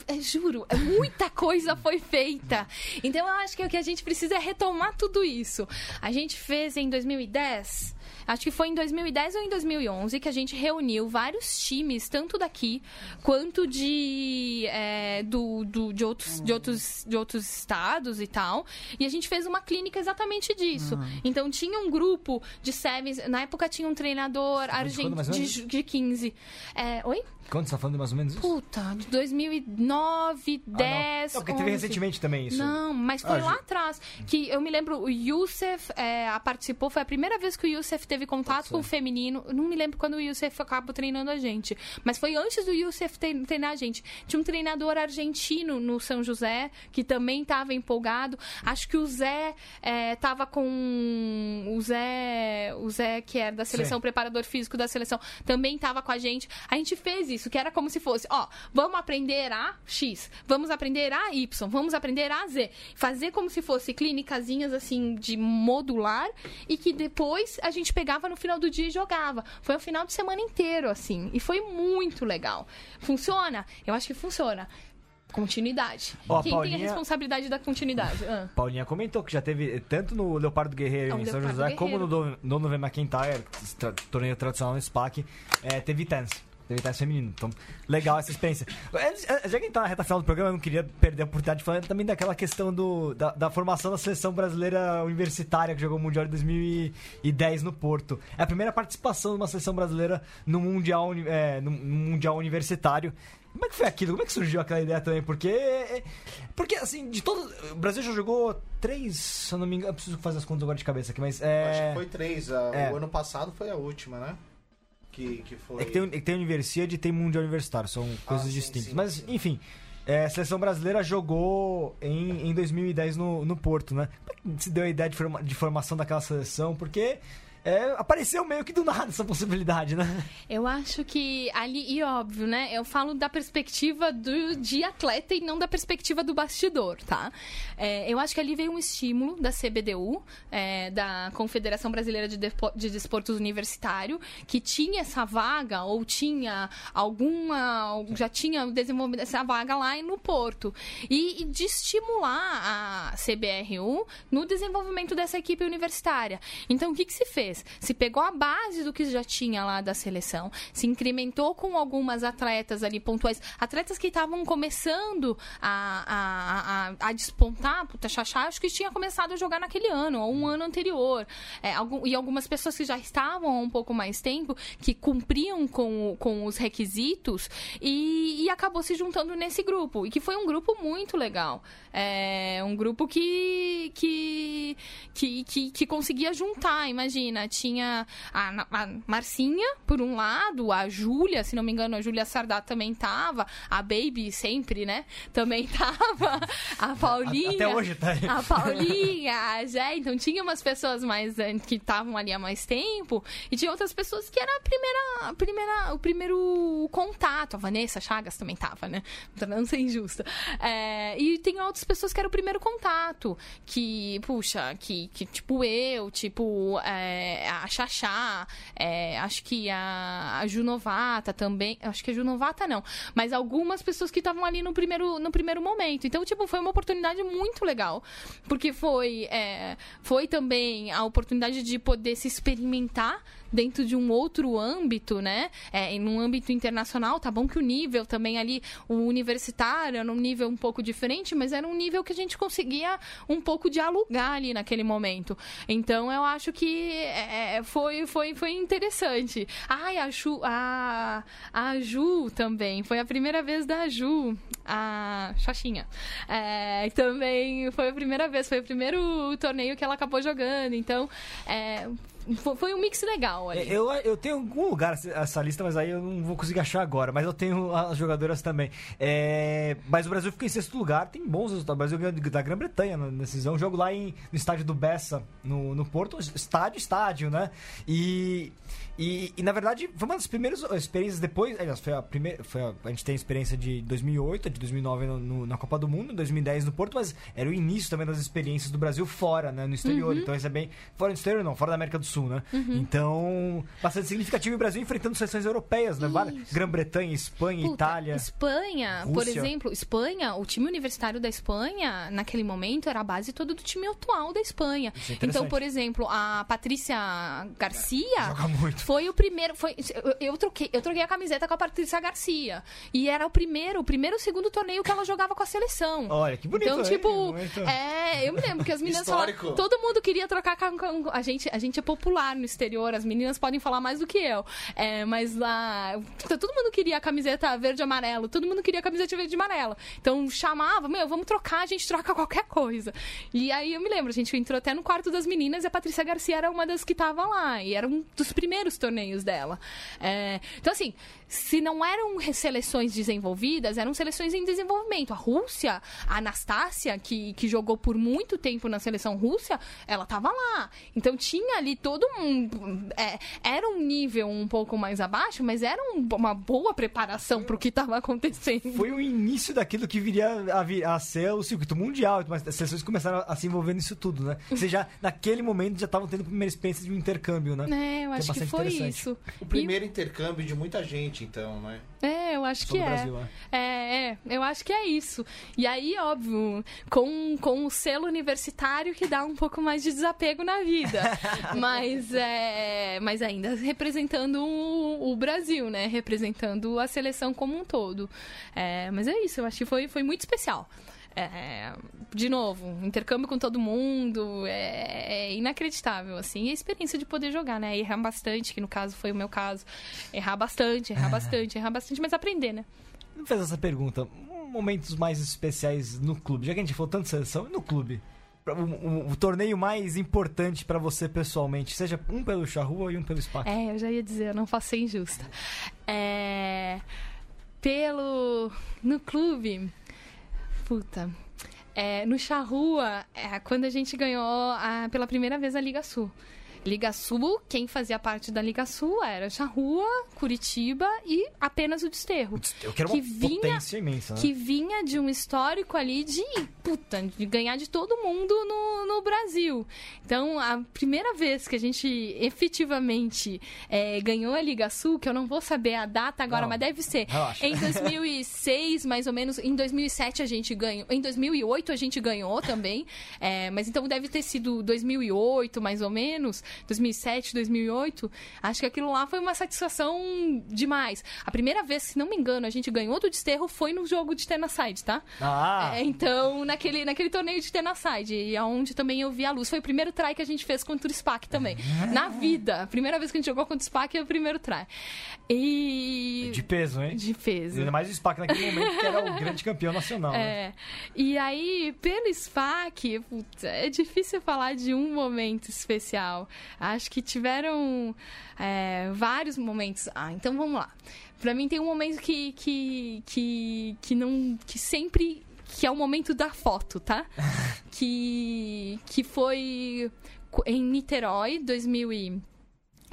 é, juro, é muita coisa foi feita. Então eu acho que o que a gente precisa é retomar tudo isso. A gente fez em 2010. Acho que foi em 2010 ou em 2011 que a gente reuniu vários times, tanto daqui quanto de, é, do, do- de, outros, de, outros, de outros estados e tal. E a gente fez uma clínica exatamente disso. Então tinha um grupo de sevens. Na época tinha um treinador argentino de, de 15. É, oi? Quando você tá falando mais ou menos isso? Puta, de 2009, Ah, não. 10. Não, porque teve 11. recentemente também isso. Não, mas foi Ah, lá gente. atrás. Que eu me lembro, o Youssef é, a- participou, foi a primeira vez que o Youssef teve teve contato com o feminino. Eu Não me lembro quando o Youssef acabou treinando a gente. Mas foi antes do Youssef tre- treinar a gente. Tinha um treinador argentino no São José, que também estava empolgado. Acho que o Zé estava com. O Zé. O Zé, que era da seleção, Sim. preparador físico da seleção, também estava com a gente. A gente fez isso, que era como se fosse, ó, vamos aprender a X, vamos aprender a Y, vamos aprender a Z. Fazer como se fosse clínicazinhas assim de modular e que depois a gente pegava no final do dia e jogava. Foi um final de semana inteiro, assim. E foi muito legal. Funciona? Eu acho que funciona. Continuidade. A Quem tem Paulinha- a responsabilidade da continuidade? Ah. [LAUGHS] Paulinha comentou que já teve tanto no Leopardo Guerreiro É, o em São Leopardo José, como no Guerreiro. Don- Donovan McIntyre, torneio tradicional no SPAC, é, teve tense. Tense feminino. Então, legal essa experiência. É, Já que a gente tá na reta final do programa, eu não queria perder a oportunidade de falar também daquela questão do, da, da formação da seleção brasileira universitária que jogou o Mundial de 2010 no Porto. É a primeira participação de uma seleção brasileira no Mundial, é, no, no mundial Universitário. Como é que foi aquilo? Como é que surgiu aquela ideia também? Porque. Porque, assim, de todo. O Brasil já jogou três, se eu não me engano. Eu preciso fazer as contas agora de cabeça aqui, mas. É, Acho que foi três. a- é. O ano passado foi a última, né? Que, que foi. É que tem, é tem Universidade e tem Mundial Universitário, são coisas sim, distintas. sim, Mas, sim. enfim, é, a seleção brasileira jogou em, em 2010 no, no Porto, né? Como é que se deu a ideia de, forma- de formação daquela seleção? Porque é, apareceu meio que do nada essa possibilidade, né? Eu acho que ali, e óbvio, né? Eu falo da perspectiva do, de atleta e não da perspectiva do bastidor, tá? É, eu acho que ali veio um estímulo da CBDU, é, da Confederação Brasileira de, Depo- de Desportos Universitário, que tinha essa vaga ou tinha alguma. já tinha desenvolvido essa vaga lá no Porto. E, e de estimular a CBRU no desenvolvimento dessa equipe universitária. Então, o que, que se fez? Se pegou a base do que já tinha lá da seleção, se incrementou com algumas atletas ali pontuais, atletas que estavam começando a, a, a, a despontar, puta, acho que tinha começado a jogar naquele ano, ou um ano anterior. É, algum- e algumas pessoas que já estavam há um pouco mais tempo, que cumpriam com, com os requisitos, e, e acabou se juntando nesse grupo. E que foi um grupo muito legal. É um grupo que, que, que, que, que conseguia juntar, imagina. Tinha a, a Marcinha, por um lado, a Júlia, se não me engano, a Júlia Sardá também tava, a Baby sempre, né? Também [LAUGHS] tava, a Paulinha. Até hoje tá. A Paulinha, a Jé, então tinha umas pessoas mais eh, que estavam ali há mais tempo e tinha outras pessoas que era a primeira, a primeira, o primeiro contato. A Vanessa Chagas também tava, né? Não ser injusta. É, e tem outras pessoas que era o primeiro contato, que, puxa, que, que tipo eu, tipo é, a Xaxá, é, acho que a, a Junovata também, acho que a Junovata não, mas algumas pessoas que estavam ali no primeiro, no primeiro momento. Então, tipo, foi uma oportunidade muito legal, porque foi, é, foi também a oportunidade de poder se experimentar dentro de um outro âmbito, né? É, em um âmbito internacional, tá bom que o nível também ali, o universitário era um nível um pouco diferente, mas era um nível que a gente conseguia um pouco dialogar ali naquele momento. Então eu acho que é, foi, foi, foi interessante. Ai, a Ju, a, a Ju também, foi a primeira vez da Ju, a Xaxinha. É, também foi a primeira vez, foi o primeiro torneio que ela acabou jogando, então é, foi um mix legal ali. Eu, eu tenho algum lugar essa lista, mas aí eu não vou conseguir achar agora. Mas eu tenho as jogadoras também. É, mas o Brasil fica em sexto lugar, tem bons resultados. O Brasil ganhou da Grã-Bretanha na decisão. Jogo lá em, no estádio do Bessa, no, no Porto. Estádio, estádio, né? E, e, e, na verdade foi uma das primeiras experiências depois. Aliás, foi a primeira. Foi a, a gente tem a experiência de 2008, de 2009 no, no- na Copa do Mundo, 2010 no Porto, mas era o início também das experiências do Brasil fora, né? No exterior. Então isso é bem. Fora do exterior, não, fora da América do Sul, né? Então, bastante significativo e o Brasil enfrentando seleções europeias, né? Grã-Bretanha, Espanha, Puta, Itália. Espanha, por Rússia. exemplo, Espanha, o time universitário da Espanha, naquele momento, era a base toda do time atual da Espanha. É então, por exemplo, a Patrícia Garcia Joga muito. Foi o primeiro. Foi, eu, eu troquei, eu troquei a camiseta com a Patrícia Garcia. E era o primeiro, o primeiro, segundo torneio que ela jogava com a seleção. Olha, que bonito. Então, tipo, Muito. é, eu me lembro que as meninas Histórico. falavam, todo mundo queria trocar com, com- a gente, a gente é popular no exterior, as meninas podem falar mais do que eu. É, mas lá, puta, todo mundo queria a camiseta verde e amarelo, todo mundo queria a camiseta verde e amarela. Então chamava, meu, vamos trocar, a gente troca qualquer coisa. E aí eu me lembro, a gente entrou até no quarto das meninas e a Patrícia Garcia era uma das que tava lá. E era um dos primeiros torneios dela. É, então, assim, se não eram seleções desenvolvidas, eram seleções em desenvolvimento. A Rússia, a Anastácia, que, que jogou por muito tempo na seleção russa, ela estava lá. Então tinha ali todo um. É, era um nível um pouco mais abaixo, mas era um, uma boa preparação para o que estava acontecendo. Foi o início daquilo que viria a, vir, a ser o circuito mundial, mas as seleções começaram a se envolver nisso tudo, né? Você já, naquele momento, já estavam tendo a primeira experiência de um intercâmbio, né? É, eu acho que, que foi isso. O primeiro e... intercâmbio de muita gente, então, né? É, eu acho que é. Brasil, é. é. É, eu acho que é isso. E aí, óbvio, com, com o selo universitário que dá um pouco mais de desapego na vida. [LAUGHS] mas, é, mas ainda representando o, o, Brasil, né? Representando a seleção como um todo. É, mas é isso, eu acho que foi, foi muito especial. É, de novo, intercâmbio com todo mundo, é, é, inacreditável, assim. E a experiência de poder jogar, né? Errar bastante, que no caso foi o meu caso. Errar bastante, errar bastante, errar bastante, mas aprender, né? Não fez essa pergunta. Momentos mais especiais no clube, já que a gente falou tanto de seleção, no clube? O, o, o, torneio mais importante para você pessoalmente, seja um pelo Charrua e um pelo SPAC? É, eu já ia dizer, eu não faço ser injusta. É, pelo. No clube Puta. É, no Charrua, é, quando a gente ganhou a, pela primeira vez a Liga Sul. Liga Sul, quem fazia parte da Liga Sul era Charrua, Curitiba e apenas o Desterro. O Desterro que uma vinha, potência imensa, né? Que vinha de um histórico ali de, puta, de ganhar de todo mundo no, no Brasil. Então, a primeira vez que a gente efetivamente é, ganhou a Liga Sul, que eu não vou saber a data agora, não, mas deve ser relaxa. em [LAUGHS] 2006, mais ou menos. Em 2007 a gente ganhou. Em 2008 a gente ganhou também. É, mas então deve ter sido 2008, mais ou menos. 2007, 2008, acho que aquilo lá foi uma satisfação demais. A primeira vez, se não me engano, a gente ganhou do Desterro foi no jogo de Tenaside, tá? Ah! É, então, naquele, naquele torneio de Tenaside, e aonde também eu vi a luz. Foi o primeiro try que a gente fez contra o SPAC também. Na vida. A primeira vez que a gente jogou contra o SPAC é o primeiro try. E... De peso, hein? De peso. Ainda mais o SPAC naquele momento, que era o [LAUGHS] grande campeão nacional. Né? É. Né? E aí, pelo SPAC, putz, é difícil falar de um momento especial. Acho que tiveram é, vários momentos. Ah, então vamos lá. Para mim tem um momento que, que, que, que não. que sempre. que é o momento da foto, tá? [LAUGHS] que, que foi em Niterói, 2000 e,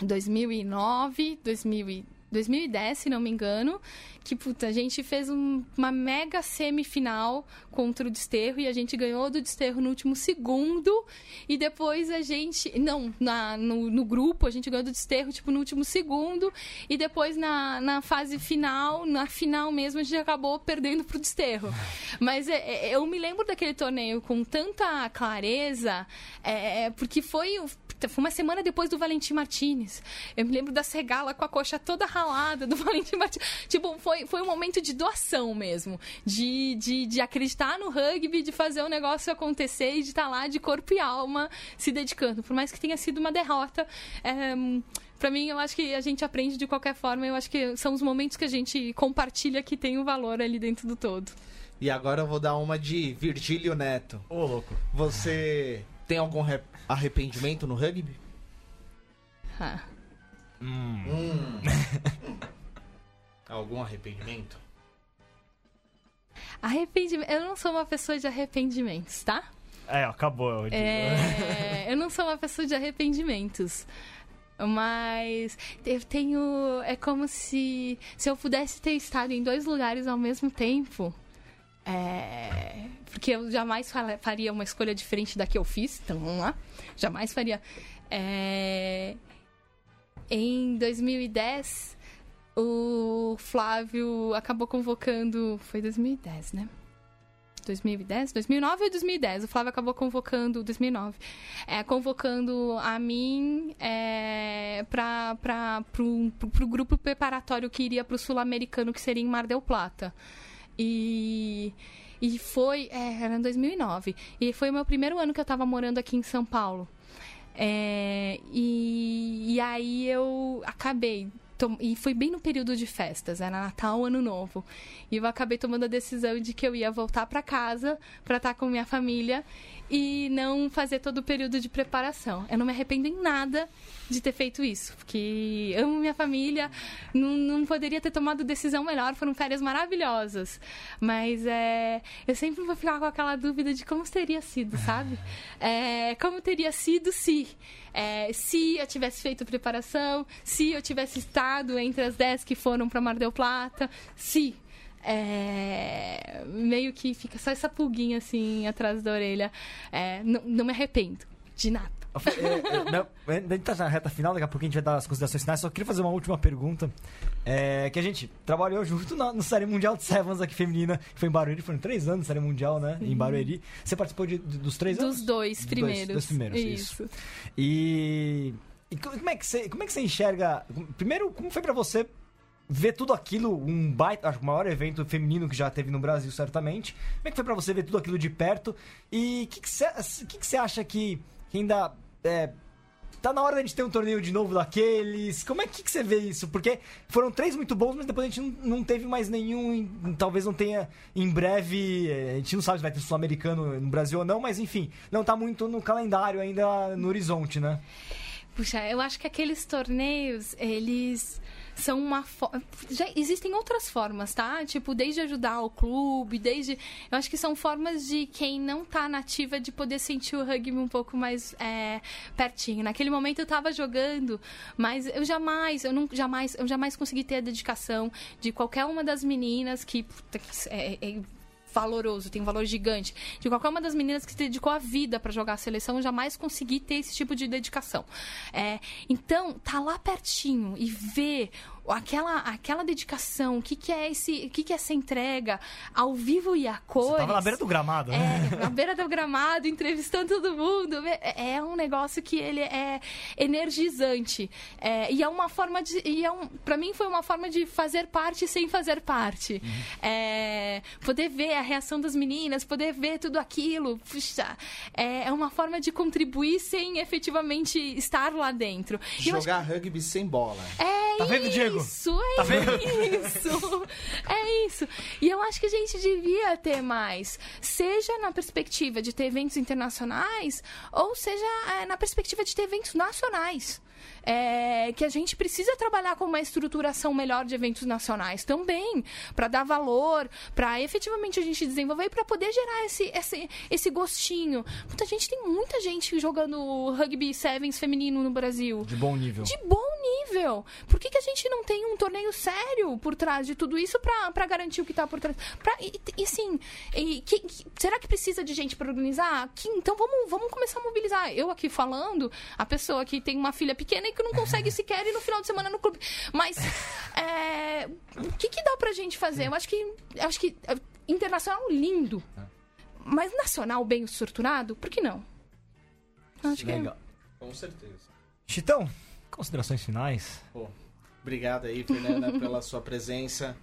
2009, 2000 2010, se não me engano, que puta, a gente fez um, uma mega semifinal contra o Desterro e a gente ganhou do Desterro no último segundo e depois a gente, não, na, no, no grupo a gente ganhou do Desterro tipo no último segundo e depois na, na fase final, na final mesmo a gente acabou perdendo pro Desterro. [LAUGHS] Mas é, é, eu me lembro daquele torneio com tanta clareza, é, é porque foi foi uma semana depois do Valentim Martinez. Eu me lembro da Segala com a coxa toda ralada [LAUGHS] do Valentim Martinez. Tipo, foi, foi um momento de doação mesmo. De, de, de acreditar no rugby, de fazer o negócio acontecer e de estar tá lá de corpo e alma se dedicando. Por mais que tenha sido uma derrota. É, para mim, eu acho que a gente aprende de qualquer forma. Eu acho que são os momentos que a gente compartilha que tem o um valor ali dentro do todo. E agora eu vou dar uma de Virgílio Neto. Ô, oh, louco. Você tem algum arrependimento no rugby? Ah. Hum. Hum. [LAUGHS] Algum arrependimento? Arrependimento. Eu não sou uma pessoa de arrependimentos, tá? É, acabou. Eu, é... eu não sou uma pessoa de arrependimentos. Mas eu tenho. É como se. Se eu pudesse ter estado em dois lugares ao mesmo tempo. É, porque eu jamais faria uma escolha diferente da que eu fiz, então vamos lá. Jamais faria. É, em 2010, o Flávio acabou convocando. Foi 2010, né? 2010? 2009 ou 2010? O Flávio acabou convocando. 2009. É, convocando a mim é, para o grupo preparatório que iria para o Sul-Americano, que seria em Mar del Plata. E. E foi. É, era em 2009. E foi o meu primeiro ano que eu estava morando aqui em São Paulo. É, e, e aí eu acabei. E foi bem no período de festas, era Natal, Ano Novo. E eu acabei tomando a decisão de que eu ia voltar para casa para estar com minha família e não fazer todo o período de preparação. Eu não me arrependo em nada de ter feito isso, porque amo minha família, não, não poderia ter tomado decisão melhor, foram férias maravilhosas. Mas é, eu sempre vou ficar com aquela dúvida de como teria sido, sabe? É, como teria sido se. é, se eu tivesse feito preparação, se eu tivesse estado entre as 10 que foram para Mar del Plata, se. É, meio que fica só essa pulguinha assim atrás da orelha. É, não, não me arrependo de nada. É, é, a gente tá na reta final, daqui a pouco a gente vai dar as considerações finais. Só queria fazer uma última pergunta. É, que a gente trabalhou junto na- no Série Mundial de Sevens aqui feminina, que foi em Barueri, foram três anos Série Mundial, né? Em Barueri. Você participou de- de- dos três anos? Dos dois Dos primeiros. Dos primeiros, isso. E, e co- como, é que você, como é que você enxerga. Primeiro, como foi pra você ver tudo aquilo, um baita, acho que o maior evento feminino que já teve no Brasil, certamente. Como é que foi pra você ver tudo aquilo de perto? E o que, que, você, que, que você acha que, que ainda. É, tá na hora gente ter um torneio de novo daqueles? Como é que, que você vê isso? Porque foram três muito bons, mas depois a gente não, não teve mais nenhum. Talvez não tenha em breve. eh, A gente não sabe se vai ter sul-americano no Brasil ou não, mas enfim, não tá muito no calendário ainda no horizonte, né? Puxa, eu acho que aqueles torneios, eles são uma forma. Já existem outras formas, tá? Tipo, desde ajudar o clube, desde. Eu acho que são formas de quem não tá nativa de poder sentir o rugby um pouco mais é, pertinho. Naquele momento eu tava jogando, mas eu jamais, eu não jamais, eu jamais consegui ter a dedicação de qualquer uma das meninas que. puta, é- é- valoroso, tem um valor gigante. De qualquer uma das meninas que se dedicou a vida para jogar a seleção, jamais consegui ter esse tipo de dedicação. É, então, tá lá pertinho e ver aquela, aquela dedicação, o que, que é esse, o que, que é essa entrega ao vivo e a cores. Você tava na beira do gramado, né? É, na beira do gramado, entrevistando todo mundo. É é um negócio que ele é energizante. É, e é uma forma de. E é um, pra mim foi uma forma de fazer parte sem fazer parte. É, poder ver a reação das meninas, poder ver tudo aquilo. Puxa, é, é uma forma de contribuir sem efetivamente estar lá dentro. E eu acho Jogar rugby sem bola. é Tá vendo, Diego? Isso, é Tá isso. É isso. E eu acho que a gente devia ter mais, seja na perspectiva de ter eventos internacionais, ou seja é, na perspectiva de ter eventos nacionais. É, que a gente precisa trabalhar com uma estruturação melhor de eventos nacionais também, para dar valor, para efetivamente a gente desenvolver e para poder gerar esse, esse, esse gostinho. Muita gente tem muita gente jogando rugby sevens feminino no Brasil De bom nível. de bom nível. Por que, que a gente não tem um torneio sério por trás de tudo isso pra garantir o que tá por trás? Pra, e, e sim, e que- que- será que precisa de gente pra organizar? Que- então vamos, vamos começar a mobilizar. Eu aqui falando, a pessoa que tem uma filha pequena e que não consegue sequer ir no final de semana no clube. Mas é, o que, que dá pra gente fazer? Eu acho que, eu acho que é, internacional lindo. Mas nacional bem estruturado, por que não? Acho que é Legal. Com certeza. Chitão, considerações finais? Pô, obrigado aí, Fernanda, [LAUGHS] pela sua presença.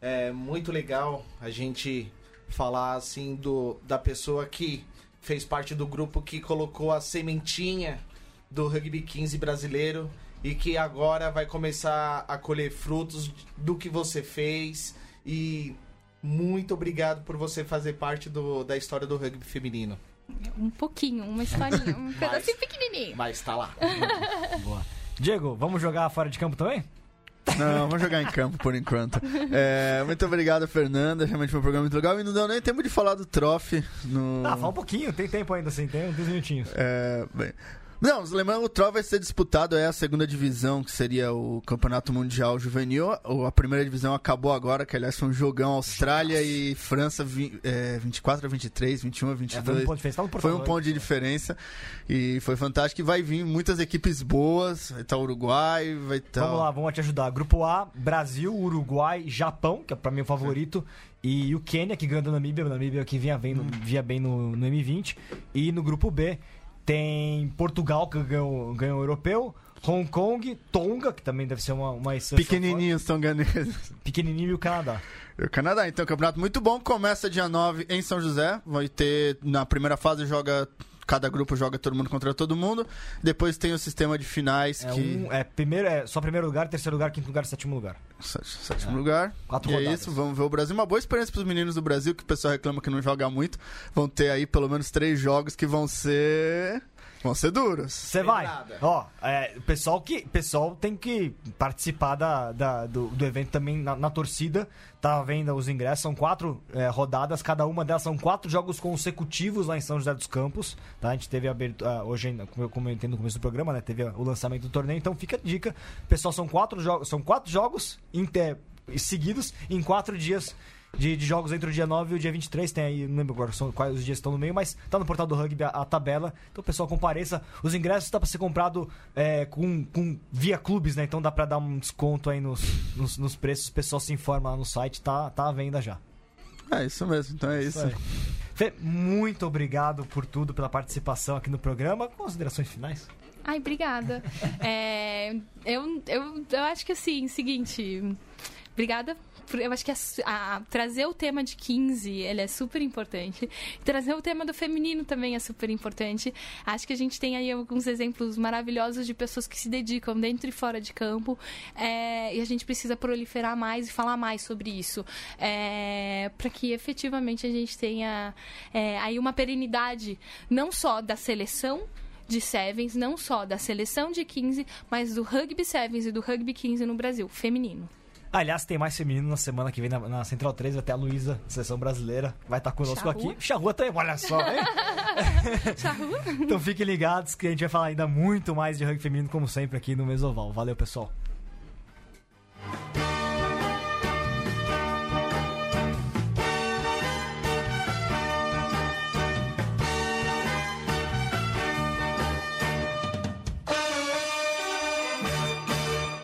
É muito legal a gente falar assim do da pessoa que fez parte do grupo que colocou a sementinha do rugby 15 brasileiro e que agora vai começar a colher frutos do que você fez e muito obrigado por você fazer parte do, da história do rugby feminino. Um pouquinho, uma historinha, um [LAUGHS] pedacinho pequenininho. Mas tá lá. [LAUGHS] Boa. Diego, vamos jogar fora de campo também? Não, vamos jogar em campo por enquanto. [LAUGHS] É, muito obrigado, Fernanda. Realmente foi um programa muito legal. E não deu nem tempo de falar do Trophy. No... Ah, fala um pouquinho, tem tempo ainda assim, tem uns 10 minutinhos. É, bem. Não, lembrando, o Trophy vai ser disputado, é a segunda divisão, que seria o Campeonato Mundial Juvenil. O- A primeira divisão acabou agora, que aliás foi um jogão Austrália e França vi, é, 24 a 23, 21 a É, foi 22. um ponto de diferença. Foi um ponto de diferença e foi fantástico. E vai vir muitas equipes boas. Vai estar o Uruguai, vai estar. Vamos lá, vamos te ajudar. Grupo A, Brasil, Uruguai, Japão, que é pra mim o favorito, e o Quênia, que ganhou da Namíbia, a Namíbia que vinha bem, no, vinha bem no, no M20. E no grupo B tem Portugal, que ganhou, ganhou o europeu, Hong Kong, Tonga, que também deve ser uma, uma Pequenininhos tonganeses. [LAUGHS] pequenininho e o Canadá. O Canadá, então, campeonato muito bom. Começa dia 9 em São José. Vai ter, na primeira fase, joga cada grupo joga todo mundo contra todo mundo. Depois tem o sistema de finais É, que. um, é, primeiro, é só primeiro lugar, terceiro lugar, quinto lugar, sétimo lugar. Sétimo, sétimo lugar. Quatro e é rodadas. isso, vamos ver o Brasil. Uma boa experiência pros meninos do Brasil, que o pessoal reclama que não joga muito. Vão ter aí pelo menos três jogos que vão ser. Vão ser duros. Você vai. Pedrada. Ó, é, o pessoal que pessoal tem que participar da, da- do, do evento também na, na torcida. Tá à venda os ingressos. São quatro é, rodadas, cada uma delas são quatro jogos consecutivos lá em São José dos Campos. Tá? A gente teve a abertura, hoje, ainda, como eu comentei no começo do programa, né? Teve o lançamento do torneio, então fica a dica. Pessoal, são quatro jogos, são quatro jogos inter- seguidos em quatro dias de, de jogos entre o dia 9 e o dia 23. Tem aí, não lembro agora são, quais os dias estão no meio, mas tá no portal do rugby a, a tabela. Então, pessoal, compareça. Os ingressos dá pra ser comprado é, com, com, via clubes, né? Então dá pra dar um desconto aí nos, nos, nos preços. O pessoal se informa lá no site, tá, tá à venda já. É isso mesmo, então é isso. aí. Fê, muito obrigado por tudo, pela participação aqui no programa. Considerações finais? Ai, obrigada. [LAUGHS] É, eu, eu, eu acho que assim, seguinte. Obrigada. Eu acho que a, a- trazer o tema de 15 ele é super importante. Trazer o tema do feminino também é super importante. Acho que a gente tem aí alguns exemplos maravilhosos de pessoas que se dedicam dentro e fora de campo. é, e a gente precisa proliferar mais e falar mais sobre isso. para que efetivamente a gente tenha é, aí uma perenidade não só da seleção de Sevens, não só da seleção de 15, mas do Rugby Sevens e do Rugby 15 no Brasil, feminino. Aliás, tem mais feminino na semana que vem na, na Central 3, até a Luísa, seleção brasileira, vai estar conosco aqui. Charrua também, olha só, hein? [LAUGHS] então fiquem ligados que a gente vai falar ainda muito mais de rugby feminino, como sempre, aqui no Mesoval. Valeu, pessoal.